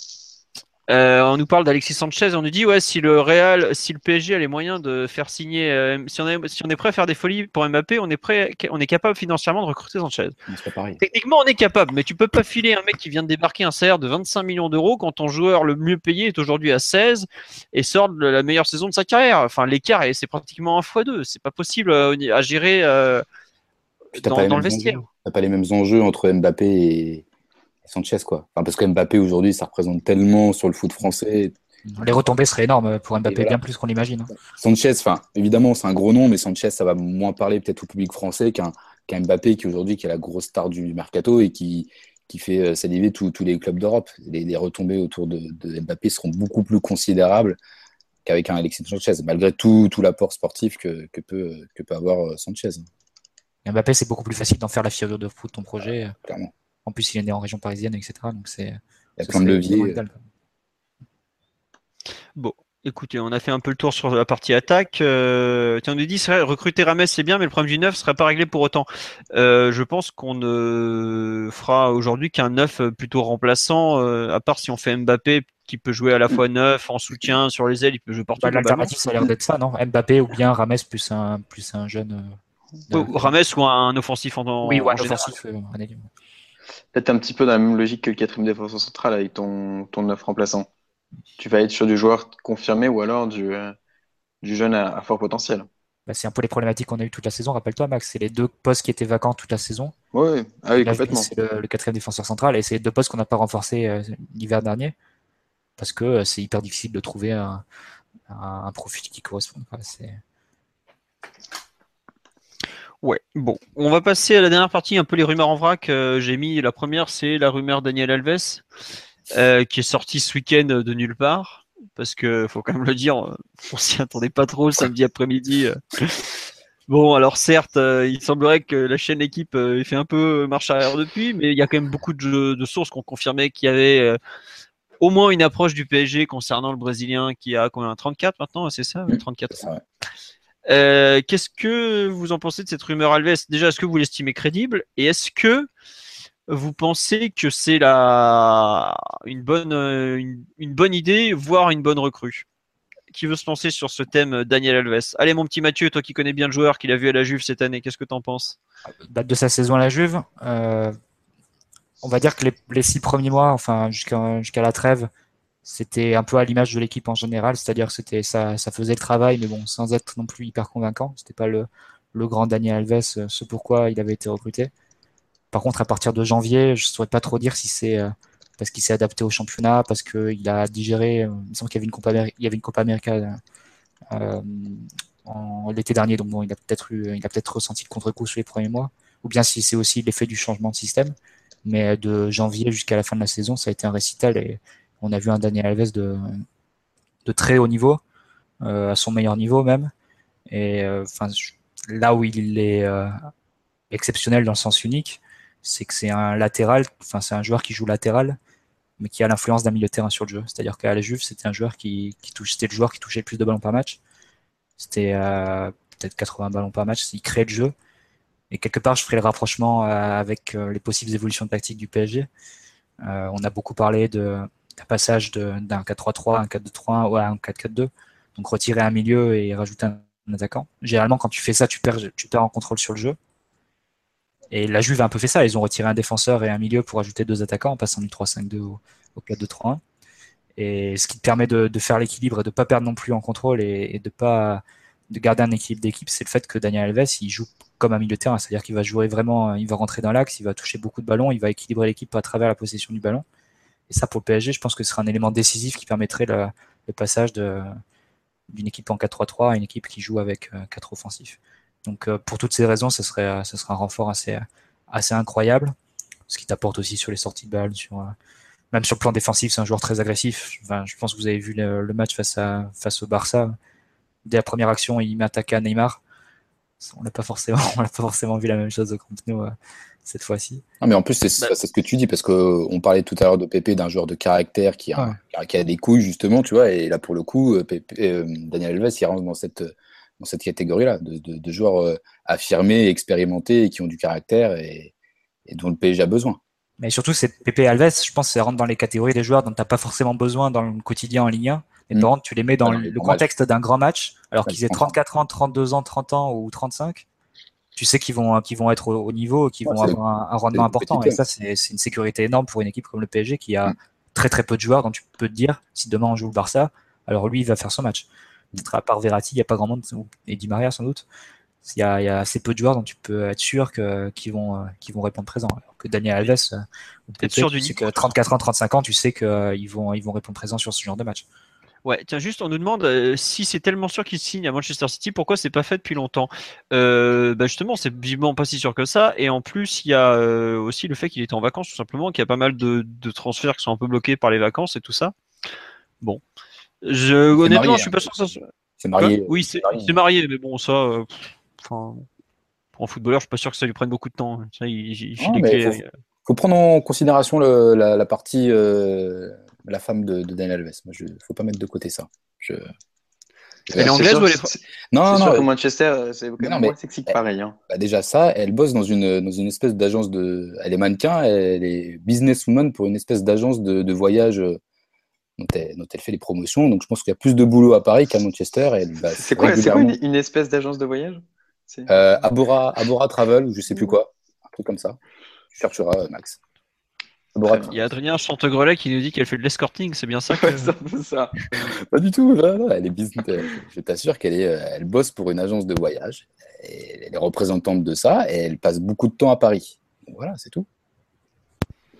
Euh, on nous parle d'Alexis Sanchez. On nous dit ouais si le Real, si le PSG a les moyens de faire signer, euh, si on est si on est prêt à faire des folies pour Mbappé, on est prêt, on est capable financièrement de recruter Sanchez. Techniquement, on est capable, mais tu peux pas filer un mec qui vient de débarquer un salaire de 25 millions d'euros quand ton joueur le mieux payé est aujourd'hui à 16 et sort de la meilleure saison de sa carrière. Enfin, l'écart, est- c'est pratiquement un fois deux. C'est pas possible euh, à gérer euh, dans, le vestiaire. T'as pas les mêmes enjeux entre Mbappé et Sanchez, quoi. Enfin, parce que Mbappé aujourd'hui, ça représente tellement sur le foot français. Les retombées seraient énormes pour Mbappé, voilà. bien plus qu'on l'imagine. hein. Sanchez, enfin, évidemment, c'est un gros nom, mais Sanchez, ça va moins parler peut-être au public français qu'un qu'un Mbappé qui aujourd'hui qui est la grosse star du mercato et qui, qui fait euh, saliver tous les clubs d'Europe. Les, les retombées autour de, de Mbappé seront beaucoup plus considérables qu'avec un Alexis Sanchez, malgré tout, tout l'apport sportif que, que, peut, que peut avoir euh, Sanchez, Et Mbappé, c'est beaucoup plus facile d'en faire la fière de foot ton projet. clairement. En plus, il est né en région parisienne, etc. Donc c'est. Il y a plein de leviers. Bon, écoutez, on a fait un peu le tour sur la partie attaque. Euh, tiens, on nous dit, recruter Rames, c'est bien, mais le problème du neuf ne serait pas réglé pour autant. Euh, je pense qu'on ne fera aujourd'hui qu'un neuf plutôt remplaçant, euh, à part si on fait Mbappé qui peut jouer à la fois neuf, en soutien, sur les ailes, il peut jouer partout. Bah. L'alternative, ça a l'air d'être ça, non? Mbappé ou bien Rames plus un, plus un jeune. euh, de- Ou Rames ou un offensif en, en oui, ou un général. offensif. euh, un. Peut-être un petit peu dans la même logique que le quatrième défenseur central avec ton, ton neuf remplaçant. Tu vas être sur du joueur confirmé ou alors du, euh, du jeune à, à fort potentiel. Bah, c'est un peu les problématiques qu'on a eues toute la saison. Rappelle-toi, Max, c'est les deux postes qui étaient vacants toute la saison. Oui, ah oui, Là, complètement. C'est le, le quatrième défenseur central et c'est deux postes qu'on n'a pas renforcés euh, l'hiver dernier parce que euh, c'est hyper difficile de trouver un, un, un profil qui quoi. C'est- Ouais, bon, on va passer à la dernière partie, un peu les rumeurs en vrac. Euh, J'ai mis la première, c'est la rumeur Daniel Alves, euh, qui est sortie ce week-end de nulle part, parce que faut quand même le dire, euh, on s'y attendait pas trop le samedi après-midi. euh. Bon, alors certes, euh, il semblerait que la chaîne équipe euh, ait fait un peu marche arrière depuis, mais il y a quand même beaucoup de, de sources qui ont confirmé qu'il y avait euh, au moins une approche du PSG concernant le Brésilien qui a combien 34 maintenant, c'est ça Mm. 34 C'est ça, ouais. Euh, Qu'est-ce que vous en pensez de cette rumeur Alves Déjà, est-ce que vous l'estimez crédible? Et est-ce que vous pensez que c'est la une bonne euh, une, bonne idée, voire une bonne recrue? Qui veut se lancer sur ce thème, euh, Daniel Alves? Allez, mon petit Mathieu, toi qui connais bien le joueur, qu'il a vu à la Juve cette année, qu'est-ce que t'en penses? Date de sa saison à la Juve. on va dire que les, six premiers mois, enfin jusqu'à la trêve, c'était un peu à l'image de l'équipe en général, c'est-à-dire que c'était ça, ça faisait le travail, mais bon, sans être non plus hyper convaincant. C'était pas le, le grand Daniel Alves, euh, ce pourquoi il avait été recruté. Par contre, à partir de janvier, je ne saurais pas trop dire si c'est euh, parce qu'il s'est adapté au championnat, parce qu'il a digéré. euh, il me semble qu'il y avait une Copa, il y avait une Copa América euh, l'été dernier, donc bon, il a peut-être eu, il a peut-être ressenti le contre-coup sur les premiers mois, ou bien si c'est aussi l'effet du changement de système. Mais de janvier jusqu'à la fin de la saison, ça a été un récital et on a vu un Daniel Alves de, très haut niveau, euh, à son meilleur niveau même. Et euh, là où il est euh, exceptionnel dans le sens unique, c'est que c'est un latéral, enfin c'est un joueur qui joue latéral, mais qui a l'influence d'un milieu de terrain sur le jeu. C'est-à-dire qu'à la Juve, c'était un joueur qui, c'était le joueur qui touchait le plus de ballons par match. C'était peut-être 80 ballons par match. Il créait le jeu. Et quelque part, je ferai le rapprochement avec les possibles évolutions tactiques du PSG. On a beaucoup parlé de d'un passage d'un 4-3-3 à un 4-2-3 ou à un 4-4-2. Donc retirer un milieu et rajouter un, un attaquant. Généralement, quand tu fais ça, tu perds, tu perds en contrôle sur le jeu. Et la Juve a un peu fait ça. Ils ont retiré un défenseur et un milieu pour ajouter deux attaquants en passant du 3-5-2 au, au 4-2-3-1. Et ce qui te permet de, faire l'équilibre et de pas perdre non plus en contrôle et, et de pas de garder un équilibre d'équipe, c'est le fait que Daniel Alves, il joue comme un milieu de terrain, c'est-à-dire qu'il va jouer vraiment, il va rentrer dans l'axe, il va toucher beaucoup de ballons, il va équilibrer l'équipe à travers la possession du ballon. Et ça, pour le PSG, je pense que ce sera un élément décisif qui permettrait le, passage d'une équipe en 4-3-3 à une équipe qui joue avec 4 offensifs. Donc, pour toutes ces raisons, ce serait, ce serait un renfort assez, assez incroyable, ce qui t'apporte aussi sur les sorties de balles, sur, même sur le plan défensif, c'est un joueur très agressif. je pense que vous avez vu le, match face, à, face au Barça. Dès la première action, il à Neymar. On n'a pas forcément, pas forcément vu la même chose au Camp Nou euh, cette fois-ci. mais en plus, c'est ce que tu dis parce qu'on parlait tout à l'heure de Pépé, d'un joueur de caractère qui a, qui a, des couilles justement, tu vois. Et là, pour le coup, euh, euh, Daniel Alves, il rentre dans cette dans cette catégorie-là de, de, joueurs affirmés, expérimentés et qui ont du caractère et, et dont le PSG a besoin. Mais surtout, c'est Pepe Alves, je pense, ça rentre dans les catégories des joueurs dont tu n'as pas forcément besoin dans le quotidien en Ligue 1. Mais par contre, tu les mets dans le contexte d'un grand match, alors qu'ils aient 34 ans, 32 ans, 30 ans ou 35. Tu sais qu'ils vont, qu'ils vont être au, niveau, qu'ils vont avoir un, rendement important. Et ça, c'est une sécurité énorme pour une équipe comme le PSG qui a mm. très très peu de joueurs dont tu peux te dire, si demain on joue le Barça, alors lui, il va faire son match. À part Verratti, il n'y a pas grand monde, et Di Maria sans doute. Il y, a, il y, a, assez peu de joueurs dont tu peux être sûr qu'ils vont, euh, vont répondre présent. Alors que Daniel Alves, euh, peut-être sûr du que 34 ans, 35 ans, tu sais qu'ils euh, vont, ils vont répondre présent sur ce genre de match. Ouais, tiens, juste, on nous demande si c'est tellement sûr qu'il signe à Manchester City, pourquoi c'est pas fait depuis longtemps? Bah Justement, c'est visiblement pas si sûr que ça. Et en plus, il y a aussi le fait qu'il était en vacances, tout simplement, qu'il y a pas mal de, de, transferts qui sont un peu bloqués par les vacances et tout ça. Bon. Je, honnêtement, je suis pas sûr que ça C'est marié. Oui, c'est marié. mais bon, ça. Enfin, pour un footballeur, je suis pas sûr que ça lui prenne beaucoup de temps. il, faut, prendre en considération la, partie euh, la femme de, Daniel Alves. Il ne faut pas mettre de côté ça. Je... Elle est anglaise ou elle est Non, non. Manchester, c'est quand même moins sexy que pareil. Hein. Bah, déjà ça, elle bosse dans une dans une espèce d'agence de. Elle est mannequin, elle est businesswoman pour une espèce d'agence de, voyage. Euh, dont elle, fait les promotions. Donc je pense qu'il y a plus de boulot à Paris qu'à Manchester. C'est quoi, quoi une, espèce d'agence de voyage? Euh, Abora, Abora Travel, ou je sais plus quoi. Un truc comme ça. Tu chercheras, euh, Max. Il y a Adrien Chantegrelet qui nous dit qu'elle fait de l'escorting, c'est bien ça, que... ça, Pas du tout, elle est business. Je t'assure qu'elle est, euh, elle bosse pour une agence de voyage. elle est représentante de ça et elle passe beaucoup de temps à Paris. voilà, c'est tout.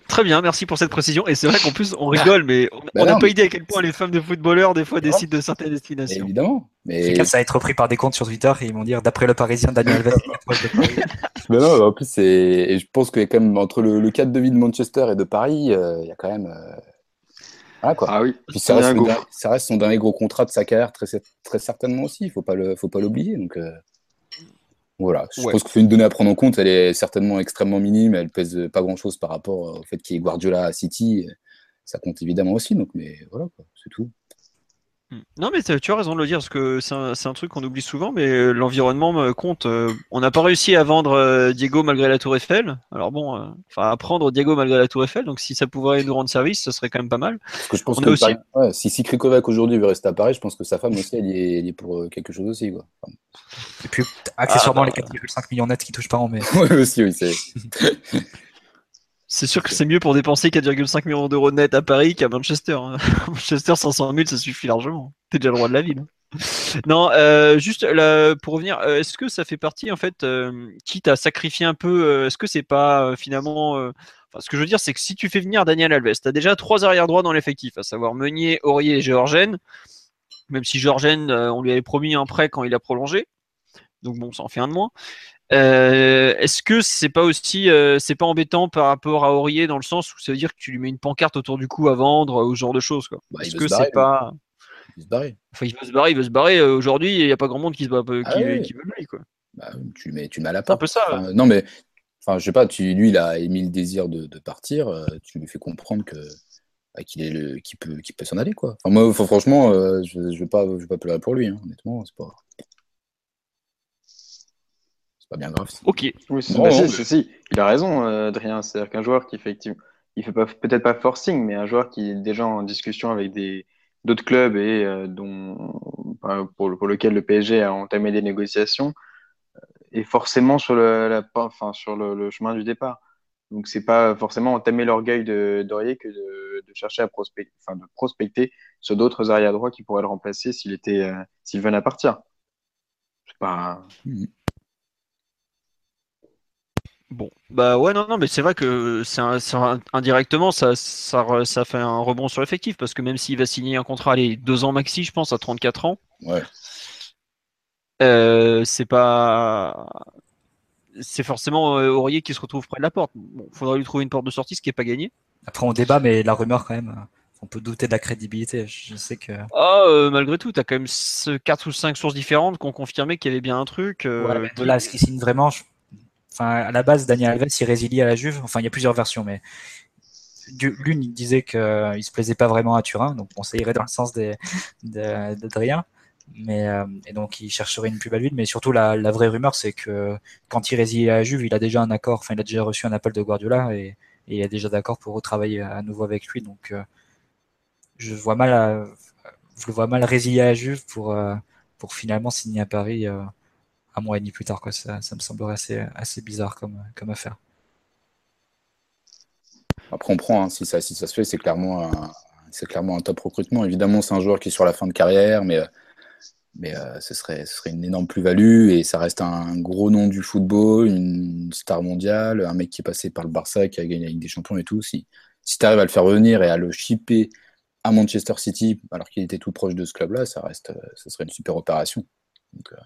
Très bien, merci pour cette précision. Et c'est vrai qu'en plus, on rigole, mais on bah n'a pas idée à quel point les femmes de footballeurs, des fois, décident de certaines destinations. évidemment. Mais... ça va être repris par des comptes sur Twitter et ils vont dire, d'après le Parisien, Daniel Alves. mais non, en plus, c'est... Et je pense que quand même, entre le, le cadre de vie de Manchester et de Paris, euh, il y a quand même. Euh... quoi. Ah oui. ça, reste son dernier gros contrat de sa carrière, très, très certainement aussi. Il ne faut pas l'oublier. Donc. Euh, voilà, je pense que une donnée à prendre en compte, elle est certainement extrêmement minime, elle pèse pas grand-chose par rapport au fait qu'il y ait Guardiola à City, ça compte évidemment aussi, donc mais voilà, c'est tout. Hmm. Non, mais tu as raison de le dire, parce que c'est un, truc qu'on oublie souvent, mais euh, l'environnement compte. Euh, on n'a pas réussi à vendre euh, Diego malgré la Tour Eiffel. Alors bon, enfin, à prendre Diego malgré la Tour Eiffel, donc si ça pouvait nous rendre service, ce serait quand même pas mal. Parce que je pense que aussi... si, si Krikovac aujourd'hui veut rester à Paris, je pense que sa femme aussi, elle est, pour quelque chose aussi. Quoi. Et puis, accessoirement, ah, les 4,5 millions nets qui touchent pas en mai. oui, aussi, oui, c'est. C'est sûr que c'est mieux pour dépenser 4,5 millions d'euros net à Paris qu'à Manchester. Hein. Manchester, 500 000, ça suffit largement. T'es déjà le roi de la ville. Non, euh, juste pour revenir, euh, est-ce que ça fait partie, en fait, euh, quitte à sacrifier un peu, est-ce que c'est pas finalement. Enfin, ce que je veux dire, c'est que si tu fais venir Daniel Alves, tu as déjà trois arrières droits dans l'effectif, à savoir Meunier, Aurier et Georgen. Même si Georgen, on lui avait promis un prêt quand il a prolongé. Donc bon, ça en fait un de moins. Euh, est-ce que c'est pas aussi euh, c'est pas embêtant par rapport à Aurier dans le sens où ça veut dire que tu lui mets une pancarte autour du cou à vendre ou ce genre de choses quoi? Bah, Est-ce que c'est pas il veut se barrer. Enfin, il veut se barrer, il veut se barrer. Euh, aujourd'hui, il n'y a pas grand monde qui se bat, ah qui, veut lui quoi. Bah, tu mets tu mets à la porte. un peu ça. non mais enfin je sais pas, tu, lui il a émis le désir de, partir, tu lui fais comprendre que bah, qu'il est le qui peut qui peut s'en aller quoi. Enfin moi franchement je, je vais pas je vais pas pleurer pour lui hein, honnêtement, c'est pas c'est pas bien grave. Ok. Oui, si, il a raison, euh, Adrien. C'est-à-dire qu'un joueur qui effectivement, il fait peut-être pas forcing, mais un joueur qui est déjà en discussion avec des d'autres clubs et euh, dont pour, pour, lequel le PSG a entamé des négociations euh, est forcément sur le, la, enfin, sur le, chemin du départ. Donc c'est pas forcément entamer l'orgueil de Dorier que de, de, chercher à prospecter, enfin, de prospecter sur d'autres arrière droits qui pourraient le remplacer s'il était s'il venait à partir. C'est pas. Bon, bah ouais, non, non, mais c'est vrai que c'est indirectement, ça, ça, re- ça fait un rebond sur l'effectif, parce que même s'il va signer un contrat, allez, deux ans maxi, je pense, à 34 ans, Ouais. euh, c'est pas. C'est forcément euh, Aurier qui se retrouve près de la porte. Bon, faudra lui trouver une porte de sortie, ce qui est pas gagné. Après, on débat, mais la rumeur, quand même, on peut douter de la crédibilité. Je sais que. Ah, euh, malgré tout, t'as quand même ce- quatre ou cinq sources différentes qui ont confirmé qu'il y avait bien un truc. euh, Ouais, mais de là, ce qui signe vraiment? je- Enfin, à la base, Daniel Alves, il résilie à la Juve. Enfin, il y a plusieurs versions, mais l'une, il disait qu'il ne se plaisait pas vraiment à Turin, donc bon, ça irait dans le sens d'Adrien. Mais euh, et donc, il chercherait une plus belle ville. Mais surtout, la, vraie rumeur, c'est que quand il résilie à la Juve, il a déjà un accord. Enfin, il a déjà reçu un appel de Guardiola et, il est déjà d'accord pour retravailler à nouveau avec lui. Donc, euh, je vois mal, je le vois mal résilier à la Juve pour euh, pour finalement signer à Paris. Un mois et demi plus tard. Quoi. Ça, me semblerait assez, assez bizarre comme, affaire. Après, on prend, hein, si, ça, si ça se fait, c'est clairement, un, clairement un top recrutement. Évidemment, c'est un joueur qui est sur la fin de carrière, mais, euh, ce, serait, une énorme plus-value et ça reste un gros nom du football, une star mondiale, un mec qui est passé par le Barça, qui a gagné la Ligue des Champions et tout. Si, tu arrives à le faire revenir et à le shipper à Manchester City, alors qu'il était tout proche de ce club-là, ça, euh, serait une super opération. Donc, euh,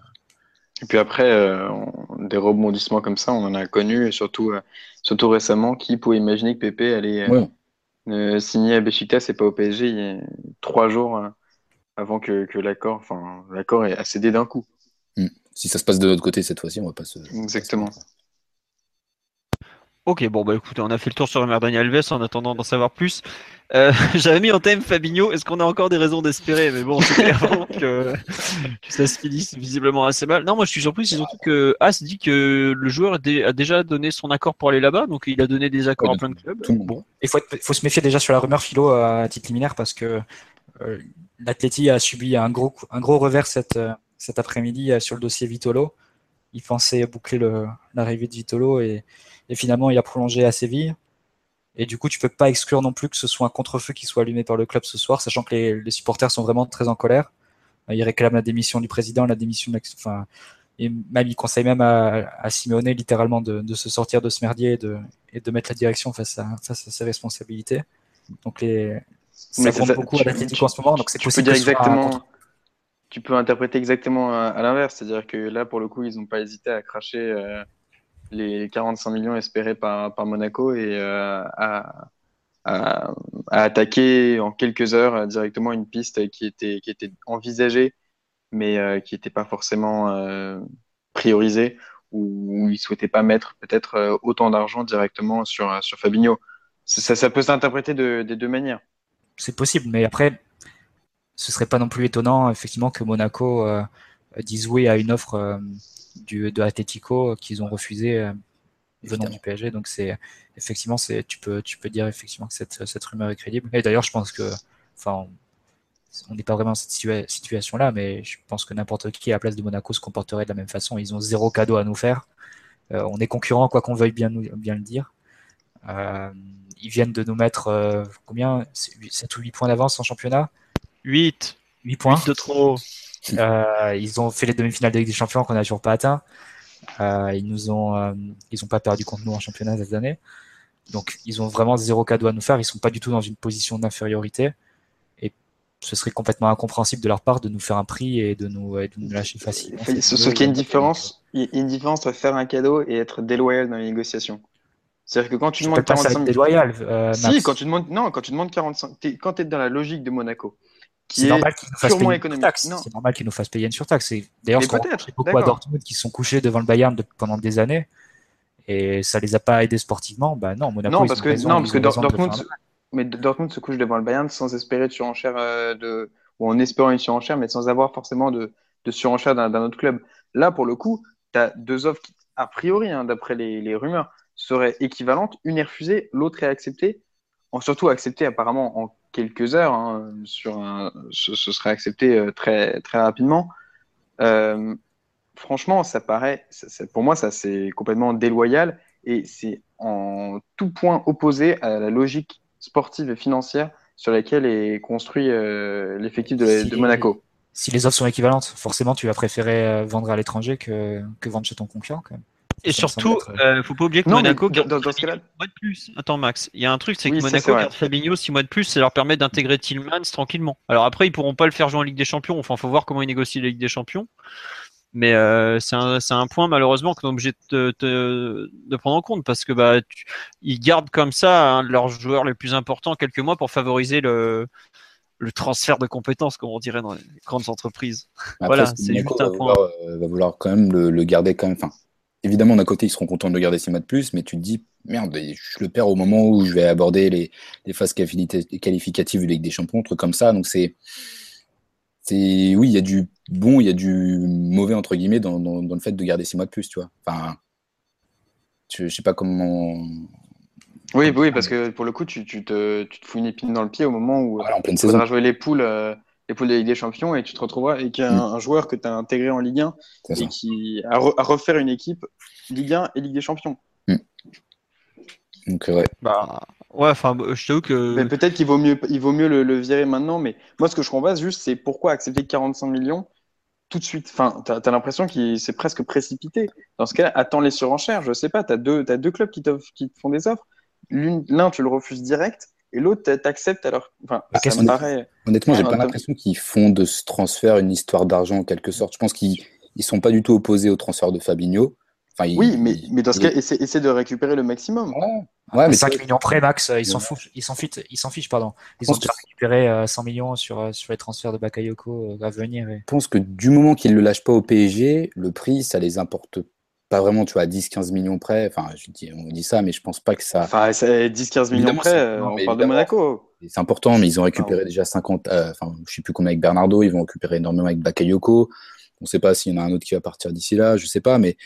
Et puis après, euh, on- des rebondissements comme ça, on en a connu, et surtout, euh, surtout récemment, qui pouvait imaginer que Pépé allait euh, ouais. signer à Besiktas et pas au PSG il y a trois jours avant que, que l'accord, enfin, l'accord ait cédé d'un coup. Si ça se passe de l'autre côté cette fois-ci, on va pas se. Exactement. Ok, bon, bah écoutez, on a fait le tour sur Emer Daniel Alves en attendant d'en savoir plus. Euh, J'avais mis en thème Fabinho. Est-ce qu'on a encore des raisons d'espérer? Mais bon, c'est clairement que, que ça se finisse visiblement assez mal. Non, moi je suis surpris, c'est surtout que As dit que le joueur a dé- a déjà donné son accord pour aller là-bas, donc il a donné des accords Ouais, à plein de clubs. tout le monde. Bon, Il faut, se méfier déjà sur la rumeur philo à titre liminaire parce que euh, l'Atleti a subi un gros, un gros revers cette, euh, cet après-midi euh, sur le dossier Vitolo. Il pensait boucler le- l'arrivée de Vitolo et, et finalement il a prolongé à Séville. Et du coup, tu peux pas exclure non plus que ce soit un contre-feu qui soit allumé par le club ce soir, sachant que les, les supporters sont vraiment très en colère. Euh, Ils réclament la démission du président, la démission de enfin, et même ils conseillent même à, à Simeone littéralement de, de se sortir de ce merdier et de, et de mettre la direction face à, face à ses responsabilités. Donc les, ça Mais c'est compte ça, beaucoup tu- à l'Atlético en ce moment, donc c'est Tu peux possible dire exactement, tu peux interpréter exactement à, à l'inverse, c'est-à-dire que là, pour le coup, ils n'ont pas hésité à cracher euh, les 45 millions espérés par, Monaco et euh, à, attaquer en quelques heures directement une piste qui était, qui était envisagée, mais euh, qui n'était pas forcément euh, priorisée, ou ils ne souhaitaient pas mettre peut-être autant d'argent directement sur, sur Fabinho. Ça, ça, peut s'interpréter de- des deux manières. c'est possible, mais après, ce serait pas non plus étonnant effectivement que Monaco dise oui à une offre du, de Atletico qu'ils ont refusé euh, venant Évidemment. du PSG. Donc c'est effectivement c'est tu peux tu peux dire effectivement que cette, cette rumeur est crédible. Et d'ailleurs je pense que enfin on n'est pas vraiment dans cette situa- situation là, mais je pense que n'importe qui à la place de Monaco se comporterait de la même façon. Ils ont zéro cadeau à nous faire. Euh, on est concurrents quoi qu'on veuille bien nous bien le dire. Euh, ils viennent de nous mettre euh, combien? 7 ou 8 points d'avance en championnat? 8, 8 points. de trop. Euh, ils ont fait les demi-finales de Ligue des Champions qu'on n'a toujours pas atteint. Euh, ils nous ont, euh, ils ont pas perdu contre nous en championnat cette année. Donc ils ont vraiment zéro cadeau à nous faire. Ils sont pas du tout dans une position d'infériorité. Et ce serait complètement incompréhensible de leur part de nous faire un prix et de nous, et de nous lâcher facilement. Sauf qu'il y a une différence, il y a une différence entre faire un cadeau et être déloyal dans les négociations. C'est-à-dire que quand tu Je demandes pas ça 45 être déloyal. Si, quand tu demandes, non, quand tu demandes 45, t'es- quand tu es dans la logique de Monaco, qui est normal qu'ils nous fassent purement payer une économique. C'est normal qu'ils nous fassent payer une surtaxe. D'ailleurs ce qu'on beaucoup à. Dortmund qui se sont couchés devant le Bayern de- pendant des années et ça les a pas aidés sportivement. Bah non, Monaco. non, parce que, raison, non, parce que Dortmund, un- mais Dortmund se couche devant le Bayern sans espérer de surenchère euh, de, ou en espérant une surenchère, mais sans avoir forcément de, de surenchère d'un d'un autre club. Là, pour le coup, tu as deux offres qui, a priori, hein, d'après les, les rumeurs, seraient équivalentes. Une est refusée, l'autre est acceptée. En, surtout acceptée apparemment en quelques heures. hein, sur un, ce, ce serait accepté euh, très, très rapidement. Euh, franchement, ça paraît, ça- ça- pour moi, ça c'est complètement déloyal et c'est en tout point opposé à la logique sportive et financière sur laquelle est construit euh, l'effectif de, Si- de Monaco. si les offres sont équivalentes, forcément, tu vas préférer vendre à l'étranger que, que vendre chez ton concurrent. Quand même. Et Ça surtout, être, euh, faut pas oublier que Non, Monaco garde dans- dans ce mois de plus. Attends, Max, il y a un truc, c'est que Oui, Monaco garde Fabinho 6 mois de plus, ça leur permet d'intégrer Tillmans tranquillement. Alors après, ils pourront pas le faire jouer en Ligue des Champions. Enfin, faut voir comment ils négocient la Ligue des Champions. Mais euh, c'est un, c'est un point malheureusement qu'on est obligé de, prendre en compte parce que bah, tu- ils gardent comme ça un de leurs joueurs les plus importants quelques mois pour favoriser le, le transfert de compétences, comme on dirait dans les grandes entreprises. Après, Voilà, c'est juste un va point. vouloir, euh, va vouloir quand même le, le garder quand même. Enfin, évidemment, d'un côté, ils seront contents de le garder six mois de plus, mais tu te dis, merde, je le perds au moment où je vais aborder les, les phases qualifi- qualificatives de Ligue des Champions, trucs comme ça. Donc, c'est. Oui, il y a du bon, il y a du mauvais, entre guillemets, dans, dans, dans le fait de garder six mois de plus, tu vois. Enfin, je, je sais pas comment. Oui, oui, parce que pour le coup, tu, tu te, tu te fous une épine dans le pied au moment où Voilà, en pleine tu saison. jouer les poules, euh, les poules de Ligue des Champions et tu te retrouveras avec un, Mm. un joueur que tu as intégré en Ligue 1 C'est ça. et qui a, re- à refaire une équipe Ligue 1 et Ligue des Champions. Donc, euh, ouais. Bah, ouais, enfin, je t'avoue que. Mais peut-être qu'il vaut mieux, il vaut mieux le, le virer maintenant. Mais moi, ce que je comprends pas, juste, c'est pourquoi accepter 45 millions tout de suite. Enfin, tu as, l'impression qu'il s'est presque précipité. Dans ce cas-là, attends les surenchères. Je sais pas, tu as deux, t'as deux clubs qui, qui te font des offres. L'un, tu le refuses direct. Et l'autre, t'a- t'acceptes alors. Enfin, ça qu'est-ce me paraît. Honnêtement, j'ai pas l'impression qu'ils font de ce transfert une histoire d'argent en quelque sorte. Je pense qu'ils ils sont pas du tout opposés au transfert de Fabinho. Enfin, ils- Oui, mais, mais dans ce ils- cas, essaie, essaie de récupérer le maximum. Ouais, ouais, mais 5 tu- millions près, Max, euh, ils s'en Ouais. foutent, ils s'en fichent, ils s'en fichent, pardon. Ils ont déjà récupéré euh, 100 millions sur, euh, sur les transferts de Bakayoko euh, à venir. Et... je pense que du moment qu'ils le lâchent pas au PSG, le prix, ça les importe pas vraiment, tu vois, à 10-15 millions près. Enfin, je dis, on dit ça, mais je pense pas que ça. Enfin, c'est 10-15 millions près, euh, on parle de. Monaco. C'est important, mais ils ont récupéré déjà 50, euh, enfin, je sais plus combien avec Bernardo, ils vont récupérer énormément avec Bakayoko. On sait pas s'il y en a un autre qui va partir d'ici là, je sais pas, mais,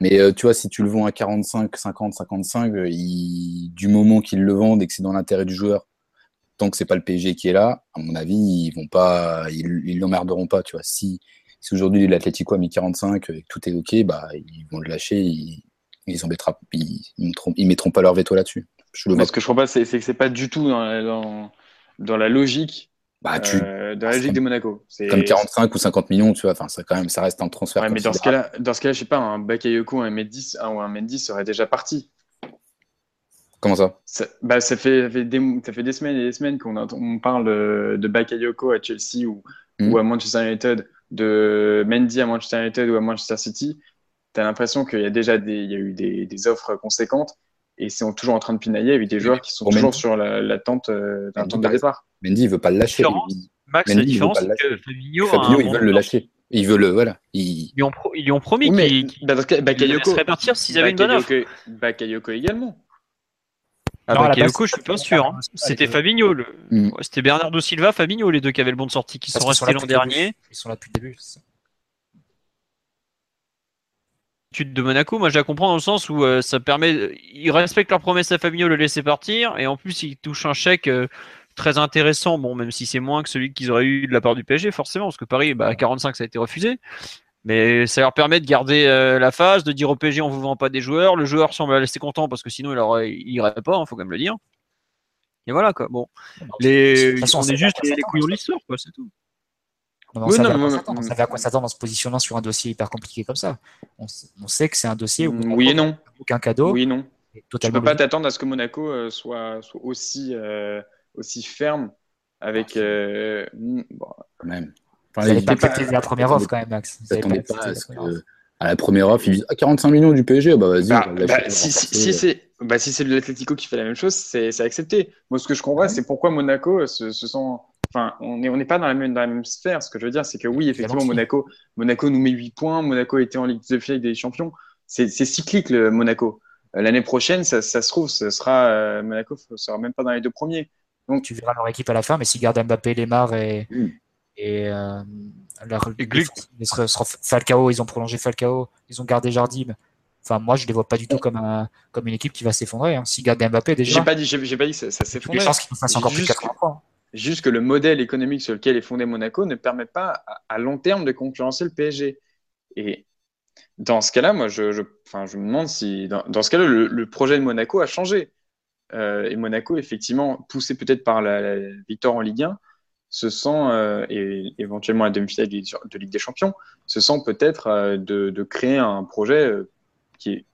mais euh, tu vois, si tu le vends à 45, 50, 55, euh, il- du moment qu'ils le vendent et que c'est dans l'intérêt du joueur, tant que c'est pas le PSG qui est là, à mon avis, ils vont pas, ils ils l'emmerderont pas, tu vois. Si, si aujourd'hui l'Atlético a mis 45 et que tout est ok, bah, ils vont le lâcher, ils, ils embêteront, ils, ils mettront, ils mettront pas leur veto là-dessus. Je le ce que je comprends pas, c'est que c'est pas du tout dans la, dans, dans la logique, Bah, tu, euh, dans la logique de Monaco. Comme 45 ou 50 millions, tu vois, enfin, ça, quand même, ça reste un transfert. Ouais, mais dans ce cas-là, dans ce cas-là, je sais pas, un Bakayoko, un Mendy, un, ou un Mendy serait déjà parti. Comment ça? Ça, bah, ça fait, ça fait des, ça fait des semaines et des semaines qu'on on parle de, Bakayoko à Chelsea ou, Mhm. ou à Manchester United, de Mendy à Manchester United ou à Manchester City. Tu as l'impression qu'il y a déjà des, il y a eu des, des offres conséquentes et ils sont toujours en train de pinailler avec des Oui, joueurs qui sont toujours Mendy. sur la- l'attente euh, d'un temps de par départ. Mendy, il veut pas le lâcher. Max, Mendy, la il veut différence, pas le c'est que Fabinho, Fabinho, ils veulent le lâcher. Ils veulent le, voilà. Il- Ils lui ont, pro- ils lui ont promis Oui, mais qu'il qu'il- bah, partir s'ils avaient une bonne offre. Bakayoko également. Ah, Non, à la Bakayoko, base, je suis pas c'était sûr. hein. C'était Fabinho. Le... Mm. ouais, C'était Bernardo Silva, Fabinho, les deux qui avaient le bon de sortie, qui Parce sont restés l'an dernier. Ils sont là depuis le début. c'est ça. L'étude de Monaco, moi je la comprends dans le sens où euh, ça permet. Ils respectent leur promesse à Fabinho de le laisser partir, et en plus ils touchent un chèque euh, très intéressant, bon, même si c'est moins que celui qu'ils auraient eu de la part du PSG, forcément, parce que Paris, bah, à 45, ça a été refusé. Mais ça leur permet de garder euh, la phase, de dire au PSG on vous vend pas des joueurs. Le joueur semble rester content parce que sinon il, aurait, il irait pas, il faut quand même le dire. Et voilà quoi. Bon, les, De toute façon, on est juste les, les couillons de l'histoire, quoi, c'est tout. Non, on Oui, savait non, à quoi mais- s'attendre. On savait à quoi s'attendre en se positionnant sur un dossier hyper compliqué comme ça. On, sait que c'est un dossier où Oui et non. aucun cadeau. Oui et non. Tu totalement peux pas t'attendre à ce que Monaco euh, soit, soit aussi, euh, aussi ferme avec. euh, mm, bon, quand même. Vous Enfin, n'allez ils- pas accepter la première offre quand même, Max. Vous pas à la ce première offre. que, à la première offre, ils disent ah, 45 millions du PSG, bah vas-y, bah, bah, si, si, c'est bah, si l'Atlético qui fait la même chose, c'est accepté. Moi, ce que je comprends, c'est pourquoi Monaco se, se sent. Enfin, on n'est on n'est pas dans la, même, dans la même sphère. Ce que je veux dire, c'est que oui, effectivement. Monaco, Monaco nous met 8 points. Monaco était en Ligue de Finale des Champions. C'est cyclique, le Monaco. Euh, L'année prochaine, ça, ça se trouve, ce sera, euh, Monaco ne sera même pas dans les deux premiers. Tu verras leur équipe à la fin, mais s'ils gardent Mbappé, Lemar et, Mm. Et, euh, leur, Et Gluck. ils sera- sera Falcao, ils ont prolongé Falcao, ils ont gardé Jardim. Enfin, moi, je les vois pas du tout comme, un, comme une équipe qui va s'effondrer. Hein. S'ils gardent Mbappé, déjà, J'ai pas dit, j'ai pas dit que ça, ça chances qu'ils fassent encore plus de Juste- 80 points. Juste que le modèle économique sur lequel est fondé Monaco ne permet pas à, à long terme de concurrencer le PSG. Et dans ce cas-là, moi, je, je, enfin, je me demande si, dans, dans ce cas-là, le, le projet de Monaco a changé. Euh, et Monaco, effectivement, poussé peut-être par la, la victoire en Ligue 1, se sent, et éventuellement à demi-finale de Ligue des Champions, se sent peut-être de, de, créer un projet qui est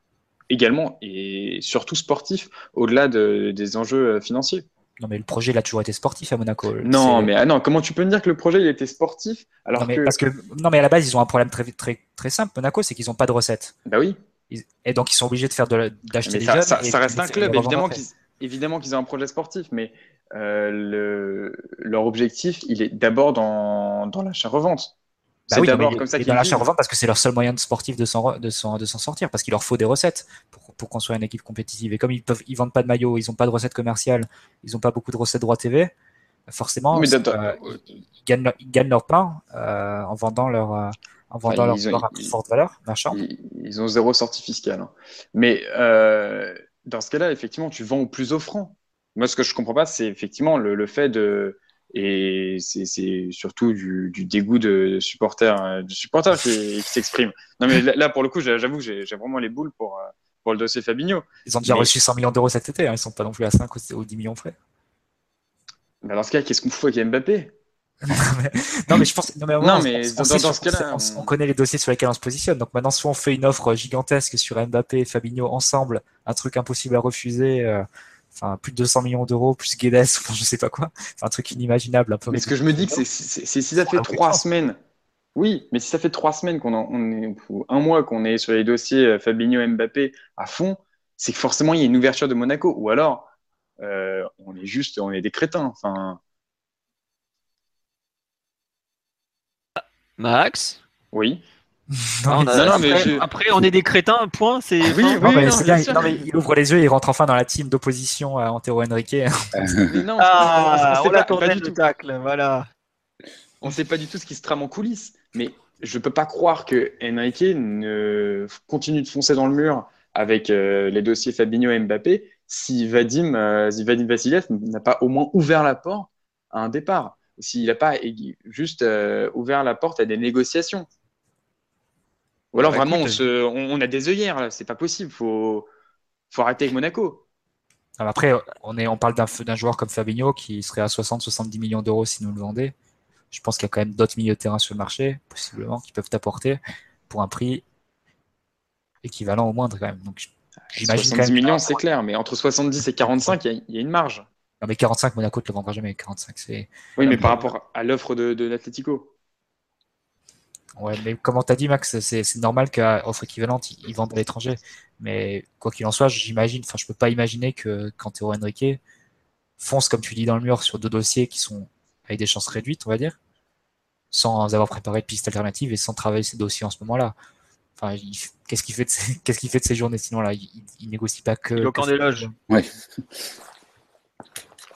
également et surtout sportif au-delà de, des enjeux financiers. Non, mais le projet, il a toujours été sportif à Monaco. Non, mais ah non, comment tu peux me dire que le projet, il était sportif alors non, mais que... Parce que... Non, mais à la base, ils ont un problème très, très, très simple, Monaco, c'est qu'ils n'ont pas de recettes. Bah oui. Et donc, ils sont obligés de faire d'acheter des ça, jeunes. Ça, ça reste un club, évidemment qu'ils évidemment qu'ils ont un projet sportif, mais euh, le... leur objectif, il est d'abord dans, dans l'achat-revente. Bah oui, d'abord comme ça qu'ils dans l'achat-revente parce que c'est leur seul moyen de sportif de s'en de s'en sortir, parce qu'il leur faut des recettes pour, pour, construire une équipe compétitive. Et comme ils peuvent, ils vendent pas de maillot, ils n'ont pas de recettes commerciales, ils n'ont pas beaucoup de recettes droit TV, forcément, euh, ils, gagnent, ils, gagnent, leur pain euh, en vendant leur en vendant ah, leur, à plus forte valeur marchande. Ils, ont zéro sortie fiscale. Hein. Mais euh, dans ce cas-là, effectivement, tu vends au plus offrant. Moi, ce que je comprends pas, c'est effectivement le, le, fait de et c'est surtout du, du, dégoût de, supporters, euh, de supporters qui, qui s'expriment. Non, mais là, pour le coup, j'avoue que j'ai vraiment les boules pour, euh, pour le dossier Fabinho. Ils ont déjà reçu 100 millions d'euros cet été, hein. ils sont pas non plus à 5 ou 10 millions frais. Mais dans ce cas, qu'est-ce qu'on fout avec Mbappé? Non mais je pense non mais, non, mais on, dans, dans, ce cas-là, on, on, connaît les dossiers sur lesquels on se positionne. Donc maintenant, soit on fait une offre gigantesque sur Mbappé et Fabinho ensemble, un truc impossible à refuser, euh, enfin plus de 200 millions d'euros plus Guedes, enfin, je sais pas quoi, un truc inimaginable un peu. Mais ce que je me dis, c'est si ça fait trois semaines, oui, mais si ça fait trois semaines qu'on on est un mois qu'on est sur les dossiers euh, Fabinho Mbappé à fond, c'est que forcément il y a une ouverture de Monaco, ou alors euh, on est juste, on est des crétins, enfin. Max? Oui. Non, non, après, mais je... après, on est des crétins, point. C'est. Oui, oui, non, mais bien, non, mais il ouvre les yeux et il rentre enfin dans la team d'opposition à Antero Henrique. non, ah, on l'attendait du tout. tacle, voilà. On ne sait pas du tout ce qui se trame en coulisses, mais je peux pas croire que Henrique ne continue de foncer dans le mur avec euh, les dossiers Fabinho et Mbappé si Vadim, euh, si Vadim Vassiliev n'a pas au moins ouvert la porte à un départ, s'il n'a pas juste euh, ouvert la porte à des négociations. Ou alors bah, vraiment, on, se, on, a des œillères, là, c'est pas possible, faut, faut arrêter avec Monaco. après, on, est, on parle d'un joueur comme Fabinho qui serait à 60-70 millions d'euros si nous le vendait. Je pense qu'il y a quand même d'autres milieux de terrain sur le marché, possiblement, qui peuvent t'apporter pour un prix équivalent au moindre quand même. Donc, 70 millions, c'est clair, mais entre 70 et 45, il y, y, a une marge. Non, mais 45, Monaco ne te le vendra jamais. 45, c'est. Oui, mais par rapport à l'offre de, de l'Atlético. Ouais, mais comme on t'a dit, Max, c'est normal qu'à offre équivalente, ils, vendent à l'étranger. Mais quoi qu'il en soit, j'imagine, enfin, je peux pas imaginer que quand Théo Henrique fonce, comme tu dis, dans le mur sur deux dossiers qui sont avec des chances réduites, on va dire, sans avoir préparé de pistes alternatives et sans travailler ces dossiers en ce moment-là. Enfin, qu'est-ce qu'il fait de ces, qu'est-ce qu'il fait de ces journées sinon là, il, il, négocie pas que. Il est des loges. Ouais.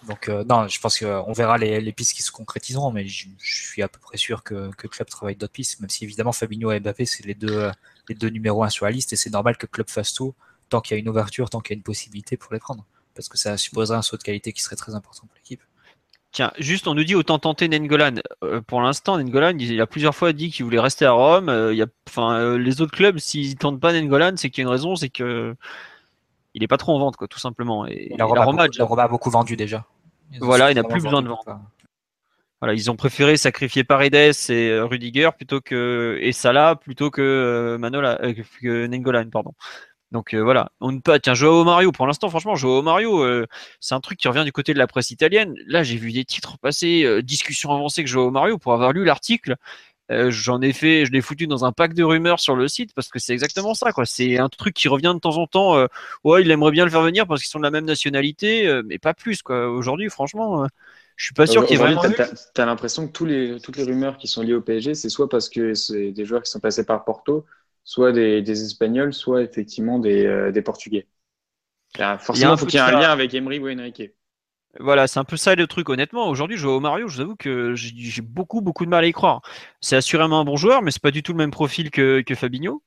Donc euh, non, je pense qu'on verra les, pistes qui se concrétiseront, mais je, suis à peu près sûr que, que club travaille d'autres pistes, même si évidemment Fabinho et Mbappé c'est les deux les deux numéros un sur la liste et c'est normal que club fasse tout tant qu'il y a une ouverture, tant qu'il y a une possibilité pour les prendre, parce que ça supposerait un saut de qualité qui serait très important pour l'équipe. Tiens, juste on nous dit autant tenter Nengolan. Euh, pour l'instant, Nengolan, il a plusieurs fois dit qu'il voulait rester à Rome. Euh, euh, les autres clubs, s'ils tentent pas Nengolan, c'est qu'il y a une raison, c'est que il est pas trop en vente, quoi, tout simplement. Et, la, Roma, Roma, a, Roma a beaucoup vendu déjà. Voilà, il n'a plus besoin de vendre. Voilà, ils ont préféré sacrifier Paredes et Rudiger plutôt que et Salah plutôt que Manola, que Nengolan, pardon. Donc euh, voilà, on ne pas tiens Joao Mario pour l'instant franchement Joao Mario euh, c'est un truc qui revient du côté de la presse italienne. Là, j'ai vu des titres passer euh, discussion avancée que Joao Mario pour avoir lu l'article. J'en ai fait, je l'ai foutu dans un pack de rumeurs sur le site parce que c'est exactement ça quoi. C'est un truc qui revient de temps en temps. ouais, il aimerait bien le faire venir parce qu'ils sont de la même nationalité, mais pas plus quoi. Aujourd'hui, franchement, je suis pas sûr qu'il y ait vraiment. T'as as, l'impression que tous les, toutes les rumeurs qui sont liées au PSG, c'est soit parce que c'est des joueurs qui sont passés par Porto, soit des, des Espagnols, soit effectivement des, euh, des Portugais. forcément, il faut qu'il y ait un lien avec Emery ou Enrique. Voilà, c'est un peu ça le truc. Honnêtement, aujourd'hui, je vois au Mario, je vous avoue que j'ai beaucoup, beaucoup de mal à y croire. C'est assurément un bon joueur, mais c'est pas du tout le même profil que, que Fabinho.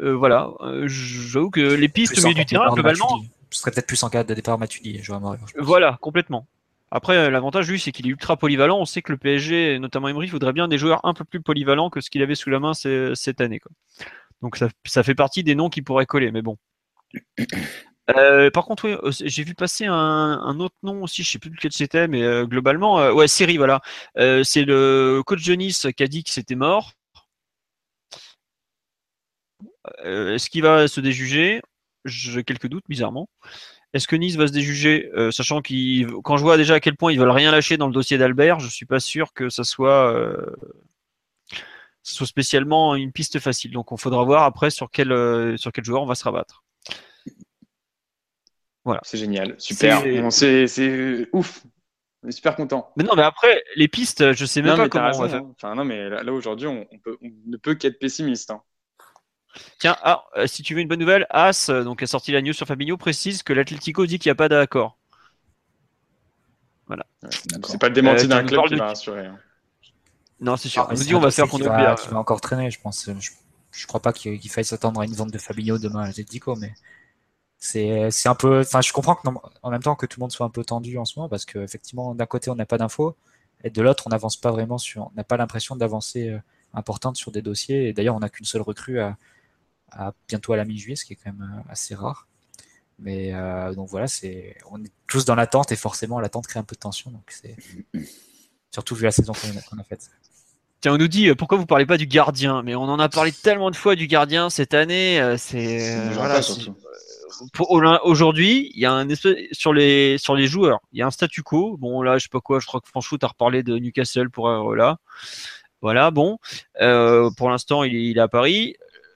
Euh, voilà, euh, j'avoue que les pistes au milieu du terrain, globalement. Ce serait peut-être plus en cas de départ Matuidi, Mario. Voilà, complètement. Après, euh, l'avantage, lui, c'est qu'il est ultra polyvalent. On sait que le PSG, notamment Emery, voudrait bien des joueurs un peu plus polyvalents que ce qu'il avait sous la main cette année. Quoi. Donc ça, ça, fait partie des noms qui pourraient coller, mais bon. Euh, par contre, euh, j'ai vu passer un, autre nom aussi, je sais plus lequel c'était, mais euh, globalement, ouais, Siri, voilà. C'est le coach de Nice qui a dit que c'était mort. Est-ce qu'il va se déjuger? J'ai quelques doutes, bizarrement. Est-ce que Nice va se déjuger, sachant qu'il, quand je vois déjà à quel point ils veulent rien lâcher dans le dossier d'Albert, je suis pas sûr que ça soit, ça soit spécialement une piste facile. Donc, on faudra voir après sur quel joueur on va se rabattre. Voilà. C'est génial, super. C'est- ouf. On est super content. Mais non, mais après, les pistes, je sais même Non, pas comment raison, on va faire. Enfin, non, mais là, là, aujourd'hui, on, on peut- on ne peut qu'être pessimiste. hein. Tiens, ah, euh, si tu veux une bonne nouvelle, As, euh, donc a sorti la news sur Fabinho, précise que l'Atlético dit qu'il n'y a pas d'accord. D'accord. C'est pas le démenti Euh, d'un club qui de va qui rassurer. hein. Non, c'est sûr. Ah, on nous dit on un va faire qu'on qui oublie. va, qui va encore traîner, je pense. Je, je crois pas qu'il qu'il faille s'attendre à une vente de Fabinho demain à l'Atletico, mais c'est c'est un peu. Enfin, je comprends que non- en même temps que tout le monde soit un peu tendu en ce moment, parce qu'effectivement, d'un côté, on n'a pas d'infos, et de l'autre, on n'avance pas vraiment sur. On n'a pas l'impression d'avancer euh, importante sur des dossiers. Et d'ailleurs, on n'a qu'une seule recrue à, à bientôt à la mi-juillet, ce qui est quand même euh, assez rare. Mais euh, donc voilà, c'est on est tous dans l'attente et forcément l'attente crée un peu de tension. Donc c'est surtout vu la saison qu'on a, faite. Tiens, on nous dit pourquoi vous parlez pas du gardien, mais on en a parlé tellement de fois du gardien cette année. C'est voilà, aujourd'hui, il y a un espèce sur les sur les joueurs, il y a un statu quo. Bon là, je sais pas quoi, je crois que Franchot a reparlé de Newcastle pour euh, là. Voilà, bon. Euh, pour l'instant, il, est- à Paris.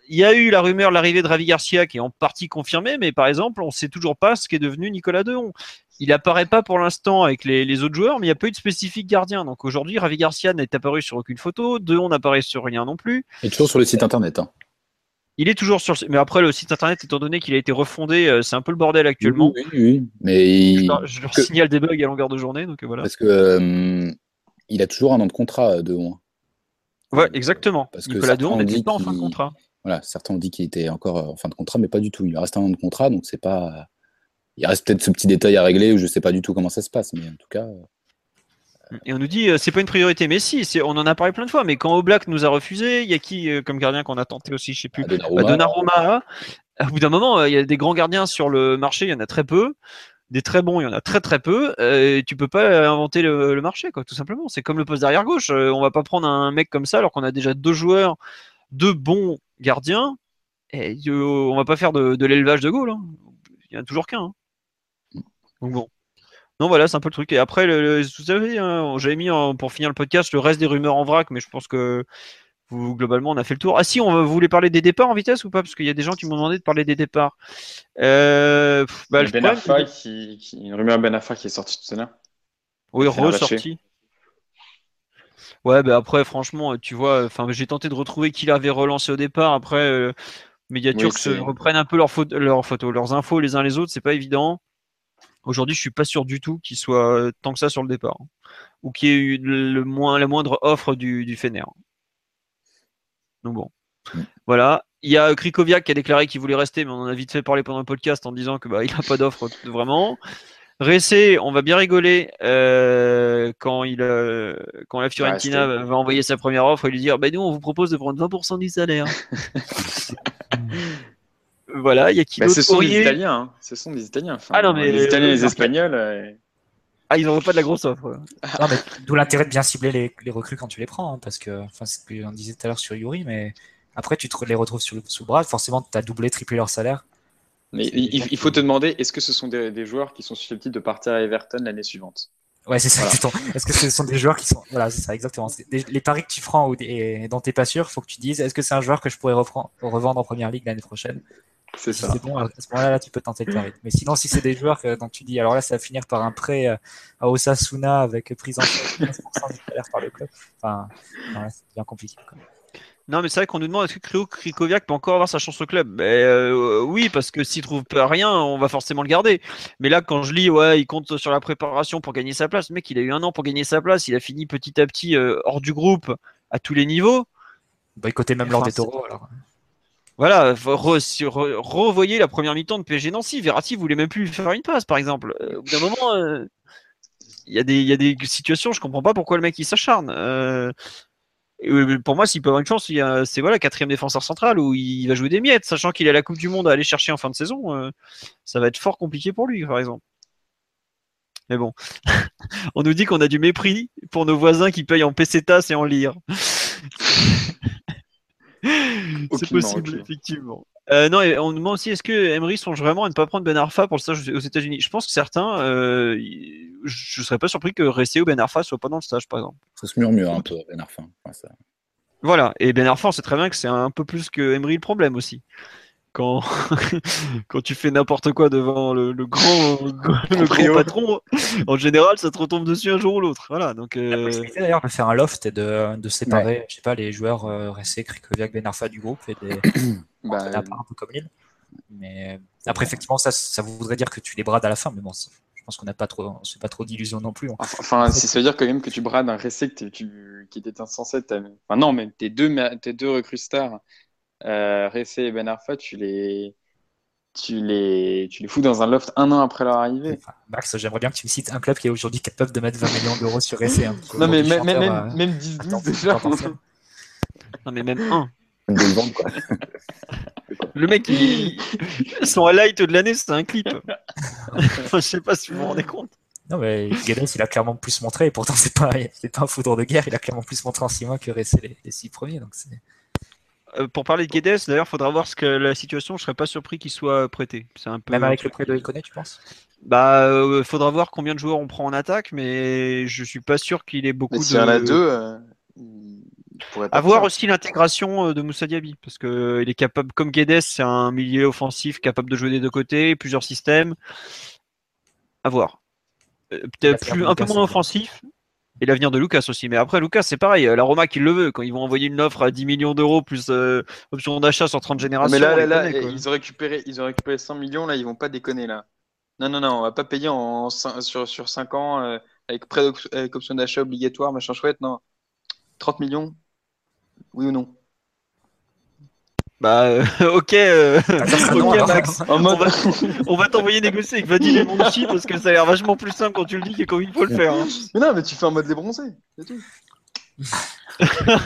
Il y a eu la rumeur de l'arrivée de Ravi Garcia qui est en partie confirmée, mais par exemple, on sait toujours pas ce qu'est devenu Nicolas Dehon. Il apparaît pas pour l'instant avec les, autres joueurs, mais il n'y a pas eu de spécifique gardien. Donc aujourd'hui, Ravi Garcia n'est apparu sur aucune photo, Dehon n'apparaît sur rien non plus. Et toujours sur le site internet. hein. Il est toujours sur le mais après le site internet, étant donné qu'il a été refondé, euh, c'est un peu le bordel actuellement. Oui, oui, oui. Mais Je il- leur, je leur que- signale des bugs à longueur de journée, donc euh, voilà. parce que euh, il a toujours un an de contrat de loin. Ouais, exactement. Parce que Nicolas Dehon n'était pas en fin de contrat. Voilà, certains ont dit qu'il était encore en fin de contrat, mais pas du tout. Il reste un an de contrat, donc c'est pas. Il reste peut-être ce petit détail à régler, ou je sais pas du tout comment ça se passe, mais en tout cas. Et on nous dit euh, c'est pas une priorité, mais si, on en a parlé plein de fois. Mais quand Oblak nous a refusé, il y a qui euh, comme gardien qu'on a tenté aussi, je sais plus. à Donnarumma, Bah, Donnarumma. Au bout d'un moment, euh, il y a des grands gardiens sur le marché, il y en a très peu. Des très bons, il y en a très très peu. Et tu peux pas inventer le, le marché, quoi, tout simplement. C'est comme le poste d'arrière gauche. On va pas prendre un mec comme ça alors qu'on a déjà deux joueurs, deux bons gardiens. Et on va pas faire de, de l'élevage de Gaulle. hein. Il y en a toujours qu'un. hein. Donc bon. Non, voilà, c'est un peu le truc. Et après, le, le- vous savez, hein, j'avais mis en- pour finir le podcast le reste des rumeurs en vrac, mais je pense que vous, globalement, on a fait le tour. Ah si, on voulez parler des départs en vitesse ou pas? Parce qu'il y a des gens qui m'ont demandé de parler des départs. Euh, bah, Ben problème, Arfa qui, qui- une rumeur Ben qui est sortie tout à l'heure. Oui, Fenerbahçe. ressorti. Ouais, bah après, franchement, tu vois, j'ai tenté de retrouver qui l'avait relancé au départ. Après, euh, Oui, reprennent un peu leurs photos, leurs infos les uns les autres, c'est pas évident. Aujourd'hui, je suis pas sûr du tout qu'il soit euh, tant que ça sur le départ, hein. ou qu'il y ait eu le, moins, la moindre offre du, du Fener. Donc bon, Mm. voilà. Il y a Krikoviak qui a déclaré qu'il voulait rester, mais on en a vite fait parler pendant le podcast en disant que bah il a pas d'offre vraiment. Ressé, on va bien rigoler euh, quand il euh, quand la Fiorentina rester. va envoyer sa première offre et lui dire bah nous on vous propose de prendre 20% du salaire. voilà, il y a qui Bah, ce sont des. Italiens. hein. Ce sont des Italiens. Enfin, Ah non, mais- les Italiens et les Espagnols. euh, Ah, ils n'envoient pas de la grosse offre. Non, mais d'où l'intérêt de bien cibler les, les recrues quand tu les prends, hein, parce que, enfin, c'est ce qu'on disait tout à l'heure sur Yuri, mais après tu te les retrouves sur le, sous le bras, forcément tu as doublé, triplé leur salaire. Mais il, il faut te demander est-ce que ce sont des, des joueurs qui sont susceptibles de partir à Everton l'année suivante? Ouais, c'est ça. Voilà. Est-ce que ce sont des joueurs qui sont, voilà, c'est ça, exactement. Des- les paris que tu prends ou des- et dont t'es pas sûr, faut que tu dises, est-ce que c'est un joueur que je pourrais reprendre, revendre en première ligue l'année prochaine? C'est Si ça. c'est bon, à ce moment-là, là, tu peux tenter le pari. Mais sinon, si c'est des joueurs que, dont tu dis, alors là, ça va finir par un prêt euh, à Osasuna avec prise en charge de 15% du salaire par le club. Enfin, ouais, c'est bien compliqué. quoi. Non, mais c'est vrai qu'on nous demande est-ce que Kryo Krikoviak peut encore avoir sa chance au club? Ben, euh, Oui, parce que s'il trouve pas rien, on va forcément le garder. Mais là, quand je lis, ouais, il compte sur la préparation pour gagner sa place. Le mec, il a eu un an pour gagner sa place. Il a fini petit à petit euh, hors du groupe à tous les niveaux. Boycotter même Enfin, lors des taureaux, alors. Voilà, revoyez la première mi-temps de PSG Nancy. Verratti voulait même plus faire une passe, par exemple. Euh, au bout d'un moment, euh, il y, a des- situations, je comprends pas pourquoi le mec il s'acharne. Euh, pour moi, s'il peut avoir une chance, c'est voilà quatrième défenseur central où il va jouer des miettes, sachant qu'il a la Coupe du Monde à aller chercher en fin de saison. ça va être fort compliqué pour lui, par exemple. Mais bon, on nous dit qu'on a du mépris pour nos voisins qui payent en pesetas et en lire. C'est possible, effectivement. Euh, non, et on nous demande aussi est-ce que Emery songe vraiment à ne pas prendre Ben Arfa pour le stage aux États-Unis? Je pense que certains, euh, je ne serais pas surpris que Ressé ou Ben Arfa soient pas dans le stage, par exemple. Ça se murmure un peu, Ben Arfa. Enfin, ça- Voilà, et Ben Arfa, on sait très bien que c'est un peu plus que Emery le problème aussi. Quand, quand tu fais n'importe quoi devant le, le grand, le grand patron, en général, ça te retombe dessus un jour ou l'autre. Voilà, donc La euh, possibilité d'ailleurs de faire un loft et de, de séparer, je sais pas, les joueurs euh, Ressé, Krikoviak, Ben Arfa du groupe et des Bah, part, un peu comme Lille. Mais euh, après, effectivement, ça, ça voudrait dire que tu les brades à la fin, mais bon, je pense qu'on n'a pas trop, c'est pas trop d'illusions non plus. hein. Enfin, si ça veut dire quand même que tu brades un Ressé qui était censé être. ta- Enfin, non, mais tes deux, tes deux recrues stars, euh, Ressé et Ben Arfa, tu les, tu, les, tu les fous dans un loft un an après leur arrivée. Enfin, Max, j'aimerais bien que tu me cites un club qui est aujourd'hui capable de mettre 20 millions d'euros sur Ressé. hein, Non, mais même, même, euh, même 10-12 attends, déjà. non, mais même un. Le vendre, quoi. Le mec, il... son highlight de l'année, c'est un clip. Enfin, je sais pas si vous vous rendez compte. Non, mais Guedes, il a clairement plus montré, et pourtant, c'est pas, c'est pas un foudre de guerre, il a clairement plus montré en 6 mois que Ressé les, les 6 premiers. Donc c'est... Euh, pour parler de Guedes, d'ailleurs, faudra voir ce que la situation. Je serais pas surpris qu'il soit prêté. C'est un peu. Même avec le prêt de Iconé, tu penses Bah, euh, faudra voir combien de joueurs on prend en attaque, mais je suis pas sûr qu'il ait beaucoup Mais de. s'il y en a deux, euh, À voir aussi l'intégration euh, de Moussa Diaby, parce que il est capable, comme Guedes, c'est un milieu offensif capable de jouer des deux côtés, plusieurs systèmes. À voir. Peut-être de un peu moins offensif. Et l'avenir de Lucas aussi. Mais après, Lucas, c'est pareil. euh, La Roma qui le veut. Quand ils vont envoyer une offre à 10 millions d'euros plus euh, option d'achat sur 30 Ah, générations. mais là, connaît, ils ont récupéré, ils ont récupéré 100 millions, là, ils vont pas déconner, là. Non, non, non, on va pas payer en, sur, sur 5 ans euh, avec prêt d'op- avec option d'achat obligatoire, machin chouette, non. 30 millions, oui ou non? Bah, euh, ok, euh, Ah, non. Max. En mode, On va, on va t'envoyer négocier avec Vadim et Monchi parce que ça a l'air vachement plus simple quand tu le dis que quand il faut le faire. hein. mais non, mais tu fais en mode les bronzés, c'est tout.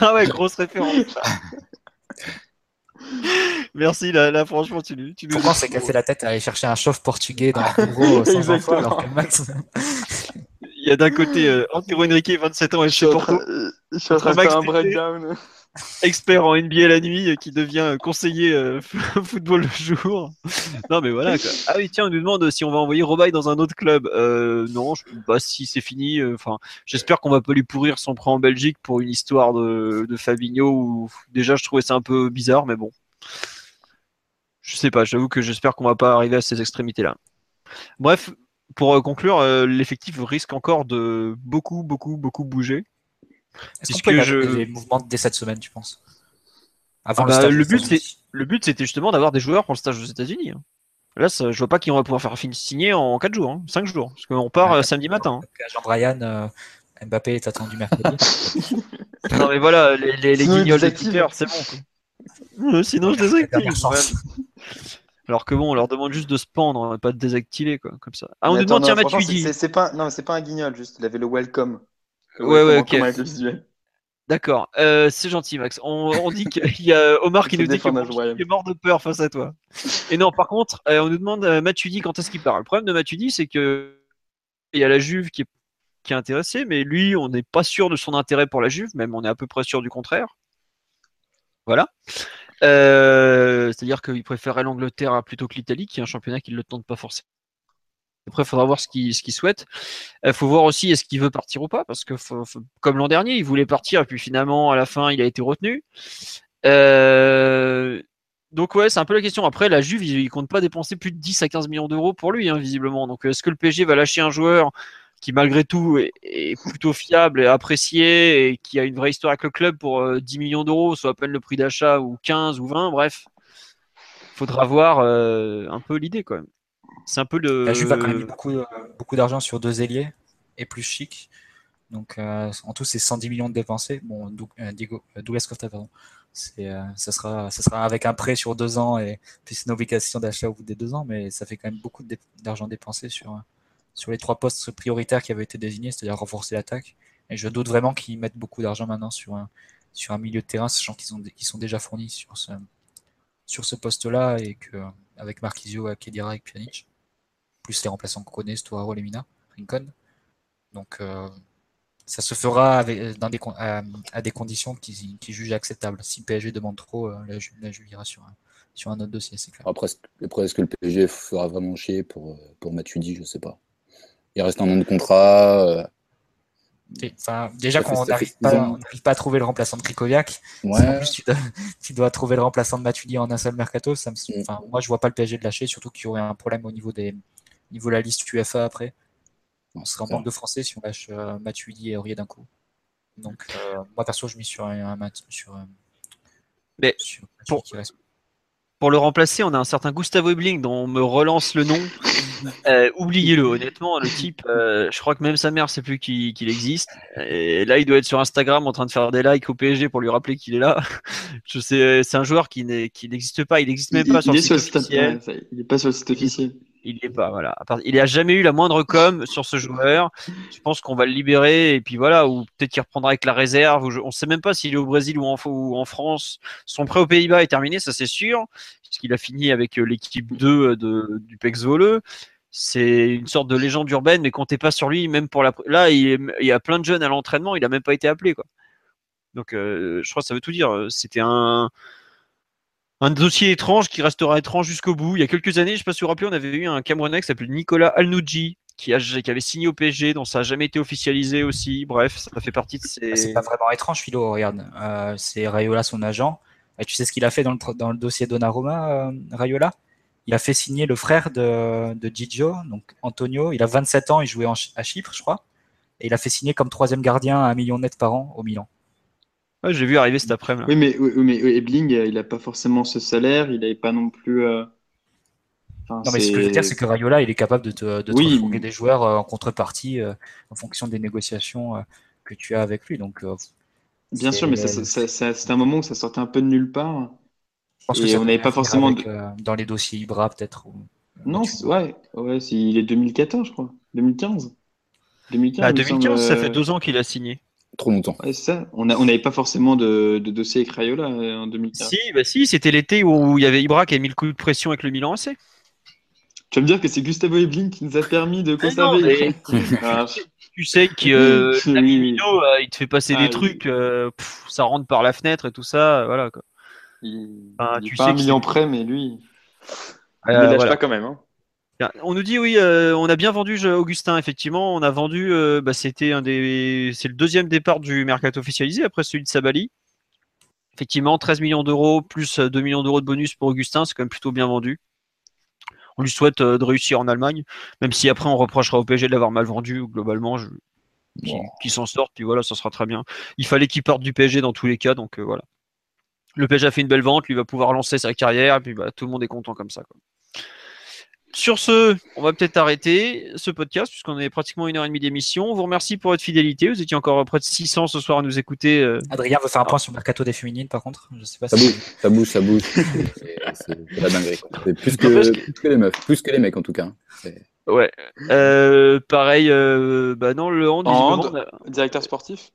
ah ouais, grosse référence. Merci, là, là franchement, tu, nous- tu nous on s'est cassé la tête à aller chercher un chauve portugais dans le bureau sans Exactement. info, alors que Max. Il y a d'un côté euh, Antero Henrique, 27 ans, et Je suis en Porto, train, euh, je suis en train de faire un breakdown. Expert en NBA la nuit, euh, qui devient euh, conseiller euh, football le jour. Non, mais voilà. quoi. Ah oui, tiens, on nous demande si on va envoyer Robaille dans un autre club. Non, je, bah, si c'est fini. Enfin, j'espère qu'on va pas lui pourrir son prêt en Belgique pour une histoire de, de Fabinho. Déjà, je trouvais ça un peu bizarre, mais bon. Je sais pas. J'avoue que j'espère qu'on va pas arriver à ces extrémités-là. Bref, pour conclure, l'effectif risque encore de beaucoup, beaucoup, beaucoup bouger. Est-ce qu'on Puisque peut je- je... des mouvements dès cette semaine, tu penses? Avant Ah le bah, stage le but, États-Unis. Le but, c'était justement d'avoir des joueurs pour le stage aux États-Unis. hein. Là, ça, je vois pas qu'ils vont pouvoir faire signer en 4 jours, hein, 5 jours. Parce qu'on part Ouais. euh, samedi matin. Jean-Brian, euh, Mbappé est attendu mercredi. hein. non, mais voilà, les, les, les guignols des. Twitter, c'est bon. quoi. Sinon, je désactive. Alors que bon, on leur demande juste de se pendre, hein, pas de désactiver, quoi, comme ça. Ah, on Mais nous demande, tiens, Matuidi. c'est- pas, non, mais c'est pas un guignol, juste, il avait le welcome. Ouais, ouais, ok. D'accord, euh, c'est gentil, Max. On, on dit qu'il y a Omar qui nous dit Jean-Brian. est mort de peur face à toi. Et non, par contre, euh, on nous demande euh, Matuidi quand est-ce qu'il part. Le problème de Matuidi, c'est que il y a la Juve qui est, qui est intéressée, mais lui, on n'est pas sûr de son intérêt pour la Juve, même on est à peu près sûr du contraire. Voilà. Euh, C'est-à-dire qu'il préférerait l'Angleterre plutôt que l'Italie, qui est un championnat qui ne le tente pas forcément. Après, il faudra voir ce qu'il souhaite. Il faut voir aussi est-ce qu'il veut partir ou pas, parce que comme l'an dernier, il voulait partir et puis finalement, à la fin, il a été retenu. Euh, donc ouais, c'est un peu la question. Après, la Juve, il, il compte pas dépenser plus de 10 à 15 millions d'euros pour lui, hein, visiblement. Donc est-ce que le PSG va lâcher un joueur qui, malgré tout, est, plutôt fiable et apprécié et qui a une vraie histoire avec le club pour euh, 10 millions d'euros, soit à peine le prix d'achat ou 15 ou 20, bref. Faudra voir euh, un peu l'idée quand même. C'est un. La Juve a quand même mis beaucoup, euh, beaucoup d'argent sur deux ailiers et plus chic. Donc euh, en tout, c'est 110 millions de dépensés. Bon, euh, Diego, Douglas Costa, pardon. Euh, ça, sera, avec un prêt sur deux ans et puis c'est une obligation d'achat au bout des deux ans, mais ça fait quand même beaucoup d'argent dépensé sur, les trois postes prioritaires qui avaient été désignés, c'est-à-dire renforcer l'attaque. Et je doute vraiment qu'ils mettent beaucoup d'argent maintenant sur un, milieu de terrain, sachant qu'ils sont déjà fournis sur ce sur ce poste-là et que avec Marquisio, Kedira et Pjanic, plus les remplaçants qu'on connaît, Stoaro, Lemina, Rincon. Donc euh, ça se fera avec, dans des, à, des conditions qui, qui jugent acceptables. Si PSG demande trop, euh, là, je irai sur un, sur un autre dossier, c'est clair. Après, est-ce que le PSG fera vraiment chier pour, pour Matuidi? Je sais pas. Il reste un an de contrat. Euh, Enfin, déjà, quand on n'arrive pas, pas, à trouver le remplaçant de Krikoviak, ouais. en plus, tu, dois, tu, dois, trouver le remplaçant de Matuidi en un seul mercato. Ça me, mm. enfin, moi, je vois pas le PSG de lâcher, surtout qu'il y aurait un problème au niveau, des, niveau de la liste UEFA après. On serait en manque de français si on lâche euh, Matuidi et Aurier d'un coup. Donc, euh, moi, perso, je mise sur un, un sur, euh, Mais sur pour, pour le remplacer, on a un certain Gustavo Ebling dont on me relance le nom. Euh, Oubliez-le, honnêtement, le type, euh, je crois que même sa mère sait plus qu'il qu existe. Et là, il doit être sur Instagram en train de faire des likes au PSG pour lui rappeler qu'il est là. Je sais, c'est un joueur qui n'existe pas, il n'existe même il, pas sur le site officiel. Ouais, il n'est pas sur le site officiel. Il n'est pas, voilà. Il jamais eu la moindre com sur ce joueur. Je pense qu'on va le libérer et puis voilà, ou peut-être qu'il reprendra avec la réserve. On ne sait même pas s'il est au Brésil ou en, France. Son prêt aux Pays-Bas est terminé, ça c'est sûr, puisqu'il a fini avec l'équipe 2 de, du PEX Voleux. C'est une sorte de légende urbaine, mais comptez pas sur lui, même pour la. Là, il, il y a plein de jeunes à l'entraînement, il n'a même pas été appelé, quoi. Donc, euh, je crois que ça veut tout dire. C'était un un dossier étrange qui restera étrange jusqu'au bout. Il y a quelques années, je ne sais pas si vous vous rappelez, on avait eu un Camerounais qui s'appelait Nicolas Alnouji, qui, avait signé au PSG, dont ça n'a jamais été officialisé aussi. Bref, ça fait partie de ces. C'est pas vraiment étrange, Philo, regarde. Euh, c'est Rayola, son agent. Et tu sais ce qu'il a fait dans le, dossier Donnarumma, euh, Rayola Il a fait signer le frère de, de Gigio, donc Antonio. Il a 27 ans, il jouait à Chypre, je crois. Et il a fait signer comme troisième gardien à un million net par an au Milan. Ouais, j'ai vu arriver cet après-midi. Oui, mais, oui, mais Ebling, il n'a pas forcément ce salaire, il n'avait pas non plus. Euh... Enfin, non, mais ce que je veux dire, c'est que Rayola, il est capable de te, de oui. te des joueurs euh, en contrepartie euh, en fonction des négociations euh, que tu as avec lui. Donc, Bien sûr, mais c'est un moment où ça sortait un peu de nulle part. Je pense et que ça on n'avait pas forcément. Avec, dans les dossiers Ibra, peut-être. Ou... Non, ouais, ouais il est 2014, je crois. 2015. 2015, ah, 2015 ça fait deux ans qu'il a signé trop longtemps. Ouais, ça. On n'avait pas forcément de, de, dossier avec Rayola en 2015. Si, bah si c'était l'été où il y avait Ibra qui a mis le coup de pression avec le Milan AC. Tu vas me dire que c'est Gustavo Ebling qui nous a permis de conserver. Non, ah. tu sais que euh, Mino, euh, il te fait passer ah, des trucs, euh, pff, ça rentre par la fenêtre et tout ça, voilà quoi. Il, enfin, il tu pas sais un million près, mais lui, il ne lâche voilà. pas quand même. Hein. On nous dit oui, euh, on a bien vendu Augustin. Effectivement, on a vendu. Euh, bah, c'était un des, c'est le deuxième départ du mercato officialisé après celui de Sabali. Effectivement, 13 millions d'euros plus 2 millions d'euros de bonus pour Augustin, c'est quand même plutôt bien vendu. On lui souhaite euh, de réussir en Allemagne, même si après on reprochera au PSG de l'avoir mal vendu globalement. Je... Qui, qui s'en sortent, puis voilà, ça sera très bien. Il fallait qu'il parte du PSG dans tous les cas, donc euh, voilà. Le PSG a fait une belle vente, lui va pouvoir lancer sa carrière, et puis bah, tout le monde est content comme ça. Quoi. Sur ce, on va peut-être arrêter ce podcast puisqu'on est pratiquement une heure et demie d'émission. On vous remercie pour votre fidélité. Vous étiez encore près de 600 ce soir à nous écouter. Euh. Adrien veut faire un point sur le mercato des féminines par contre. Je sais pas ça, si bouge, ça bouge, ça bouge, C'est la dinguerie. C'est plus que, plus que les meufs, plus que les mecs en tout cas. Ouais. Euh, pareil, euh, bah non, le hand, hand directeur sportif.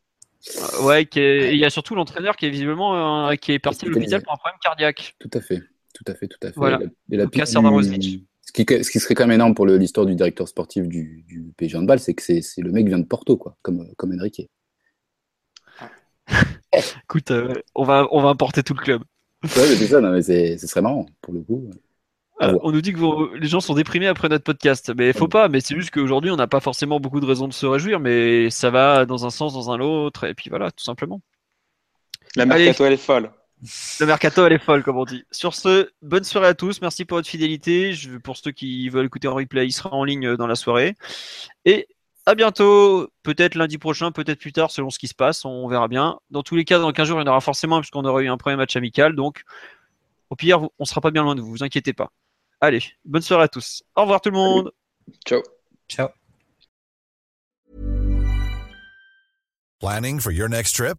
Ouais, est... il y a surtout l'entraîneur qui est visiblement qui est parti à l'hôpital pour un problème cardiaque. Tout à fait, tout à fait, tout à fait. Voilà. Et la, et la du... Ce qui, ce qui, serait quand même énorme pour l'histoire du directeur sportif du, du PSG Handball, c'est que c'est le mec vient de Porto, quoi, comme, comme Enrique. Écoute, euh, on, va, on va importer tout le club. Ouais, c'est ça, non, mais ce serait marrant, pour le coup. Euh, on nous dit que vous, les gens sont déprimés après notre podcast, mais il faut pas. Mais c'est juste qu'aujourd'hui, on n'a pas forcément beaucoup de raisons de se réjouir, mais ça va dans un sens, dans un autre, et puis voilà, tout simplement. La mercato, elle est folle. Le mercato, elle est folle, comme on dit. Sur ce, bonne soirée à tous. Merci pour votre fidélité. Je, pour ceux qui veulent écouter en replay, il sera en ligne dans la soirée. Et à bientôt. Peut-être lundi prochain, peut-être plus tard, selon ce qui se passe. On verra bien. Dans tous les cas, dans 15 jours, il y en aura forcément, puisqu'on aura eu un premier match amical. Donc, au pire, on sera pas bien loin de vous. Vous inquiétez pas. Allez, bonne soirée à tous. Au revoir tout le monde. Ciao. Ciao. Planning for your next trip?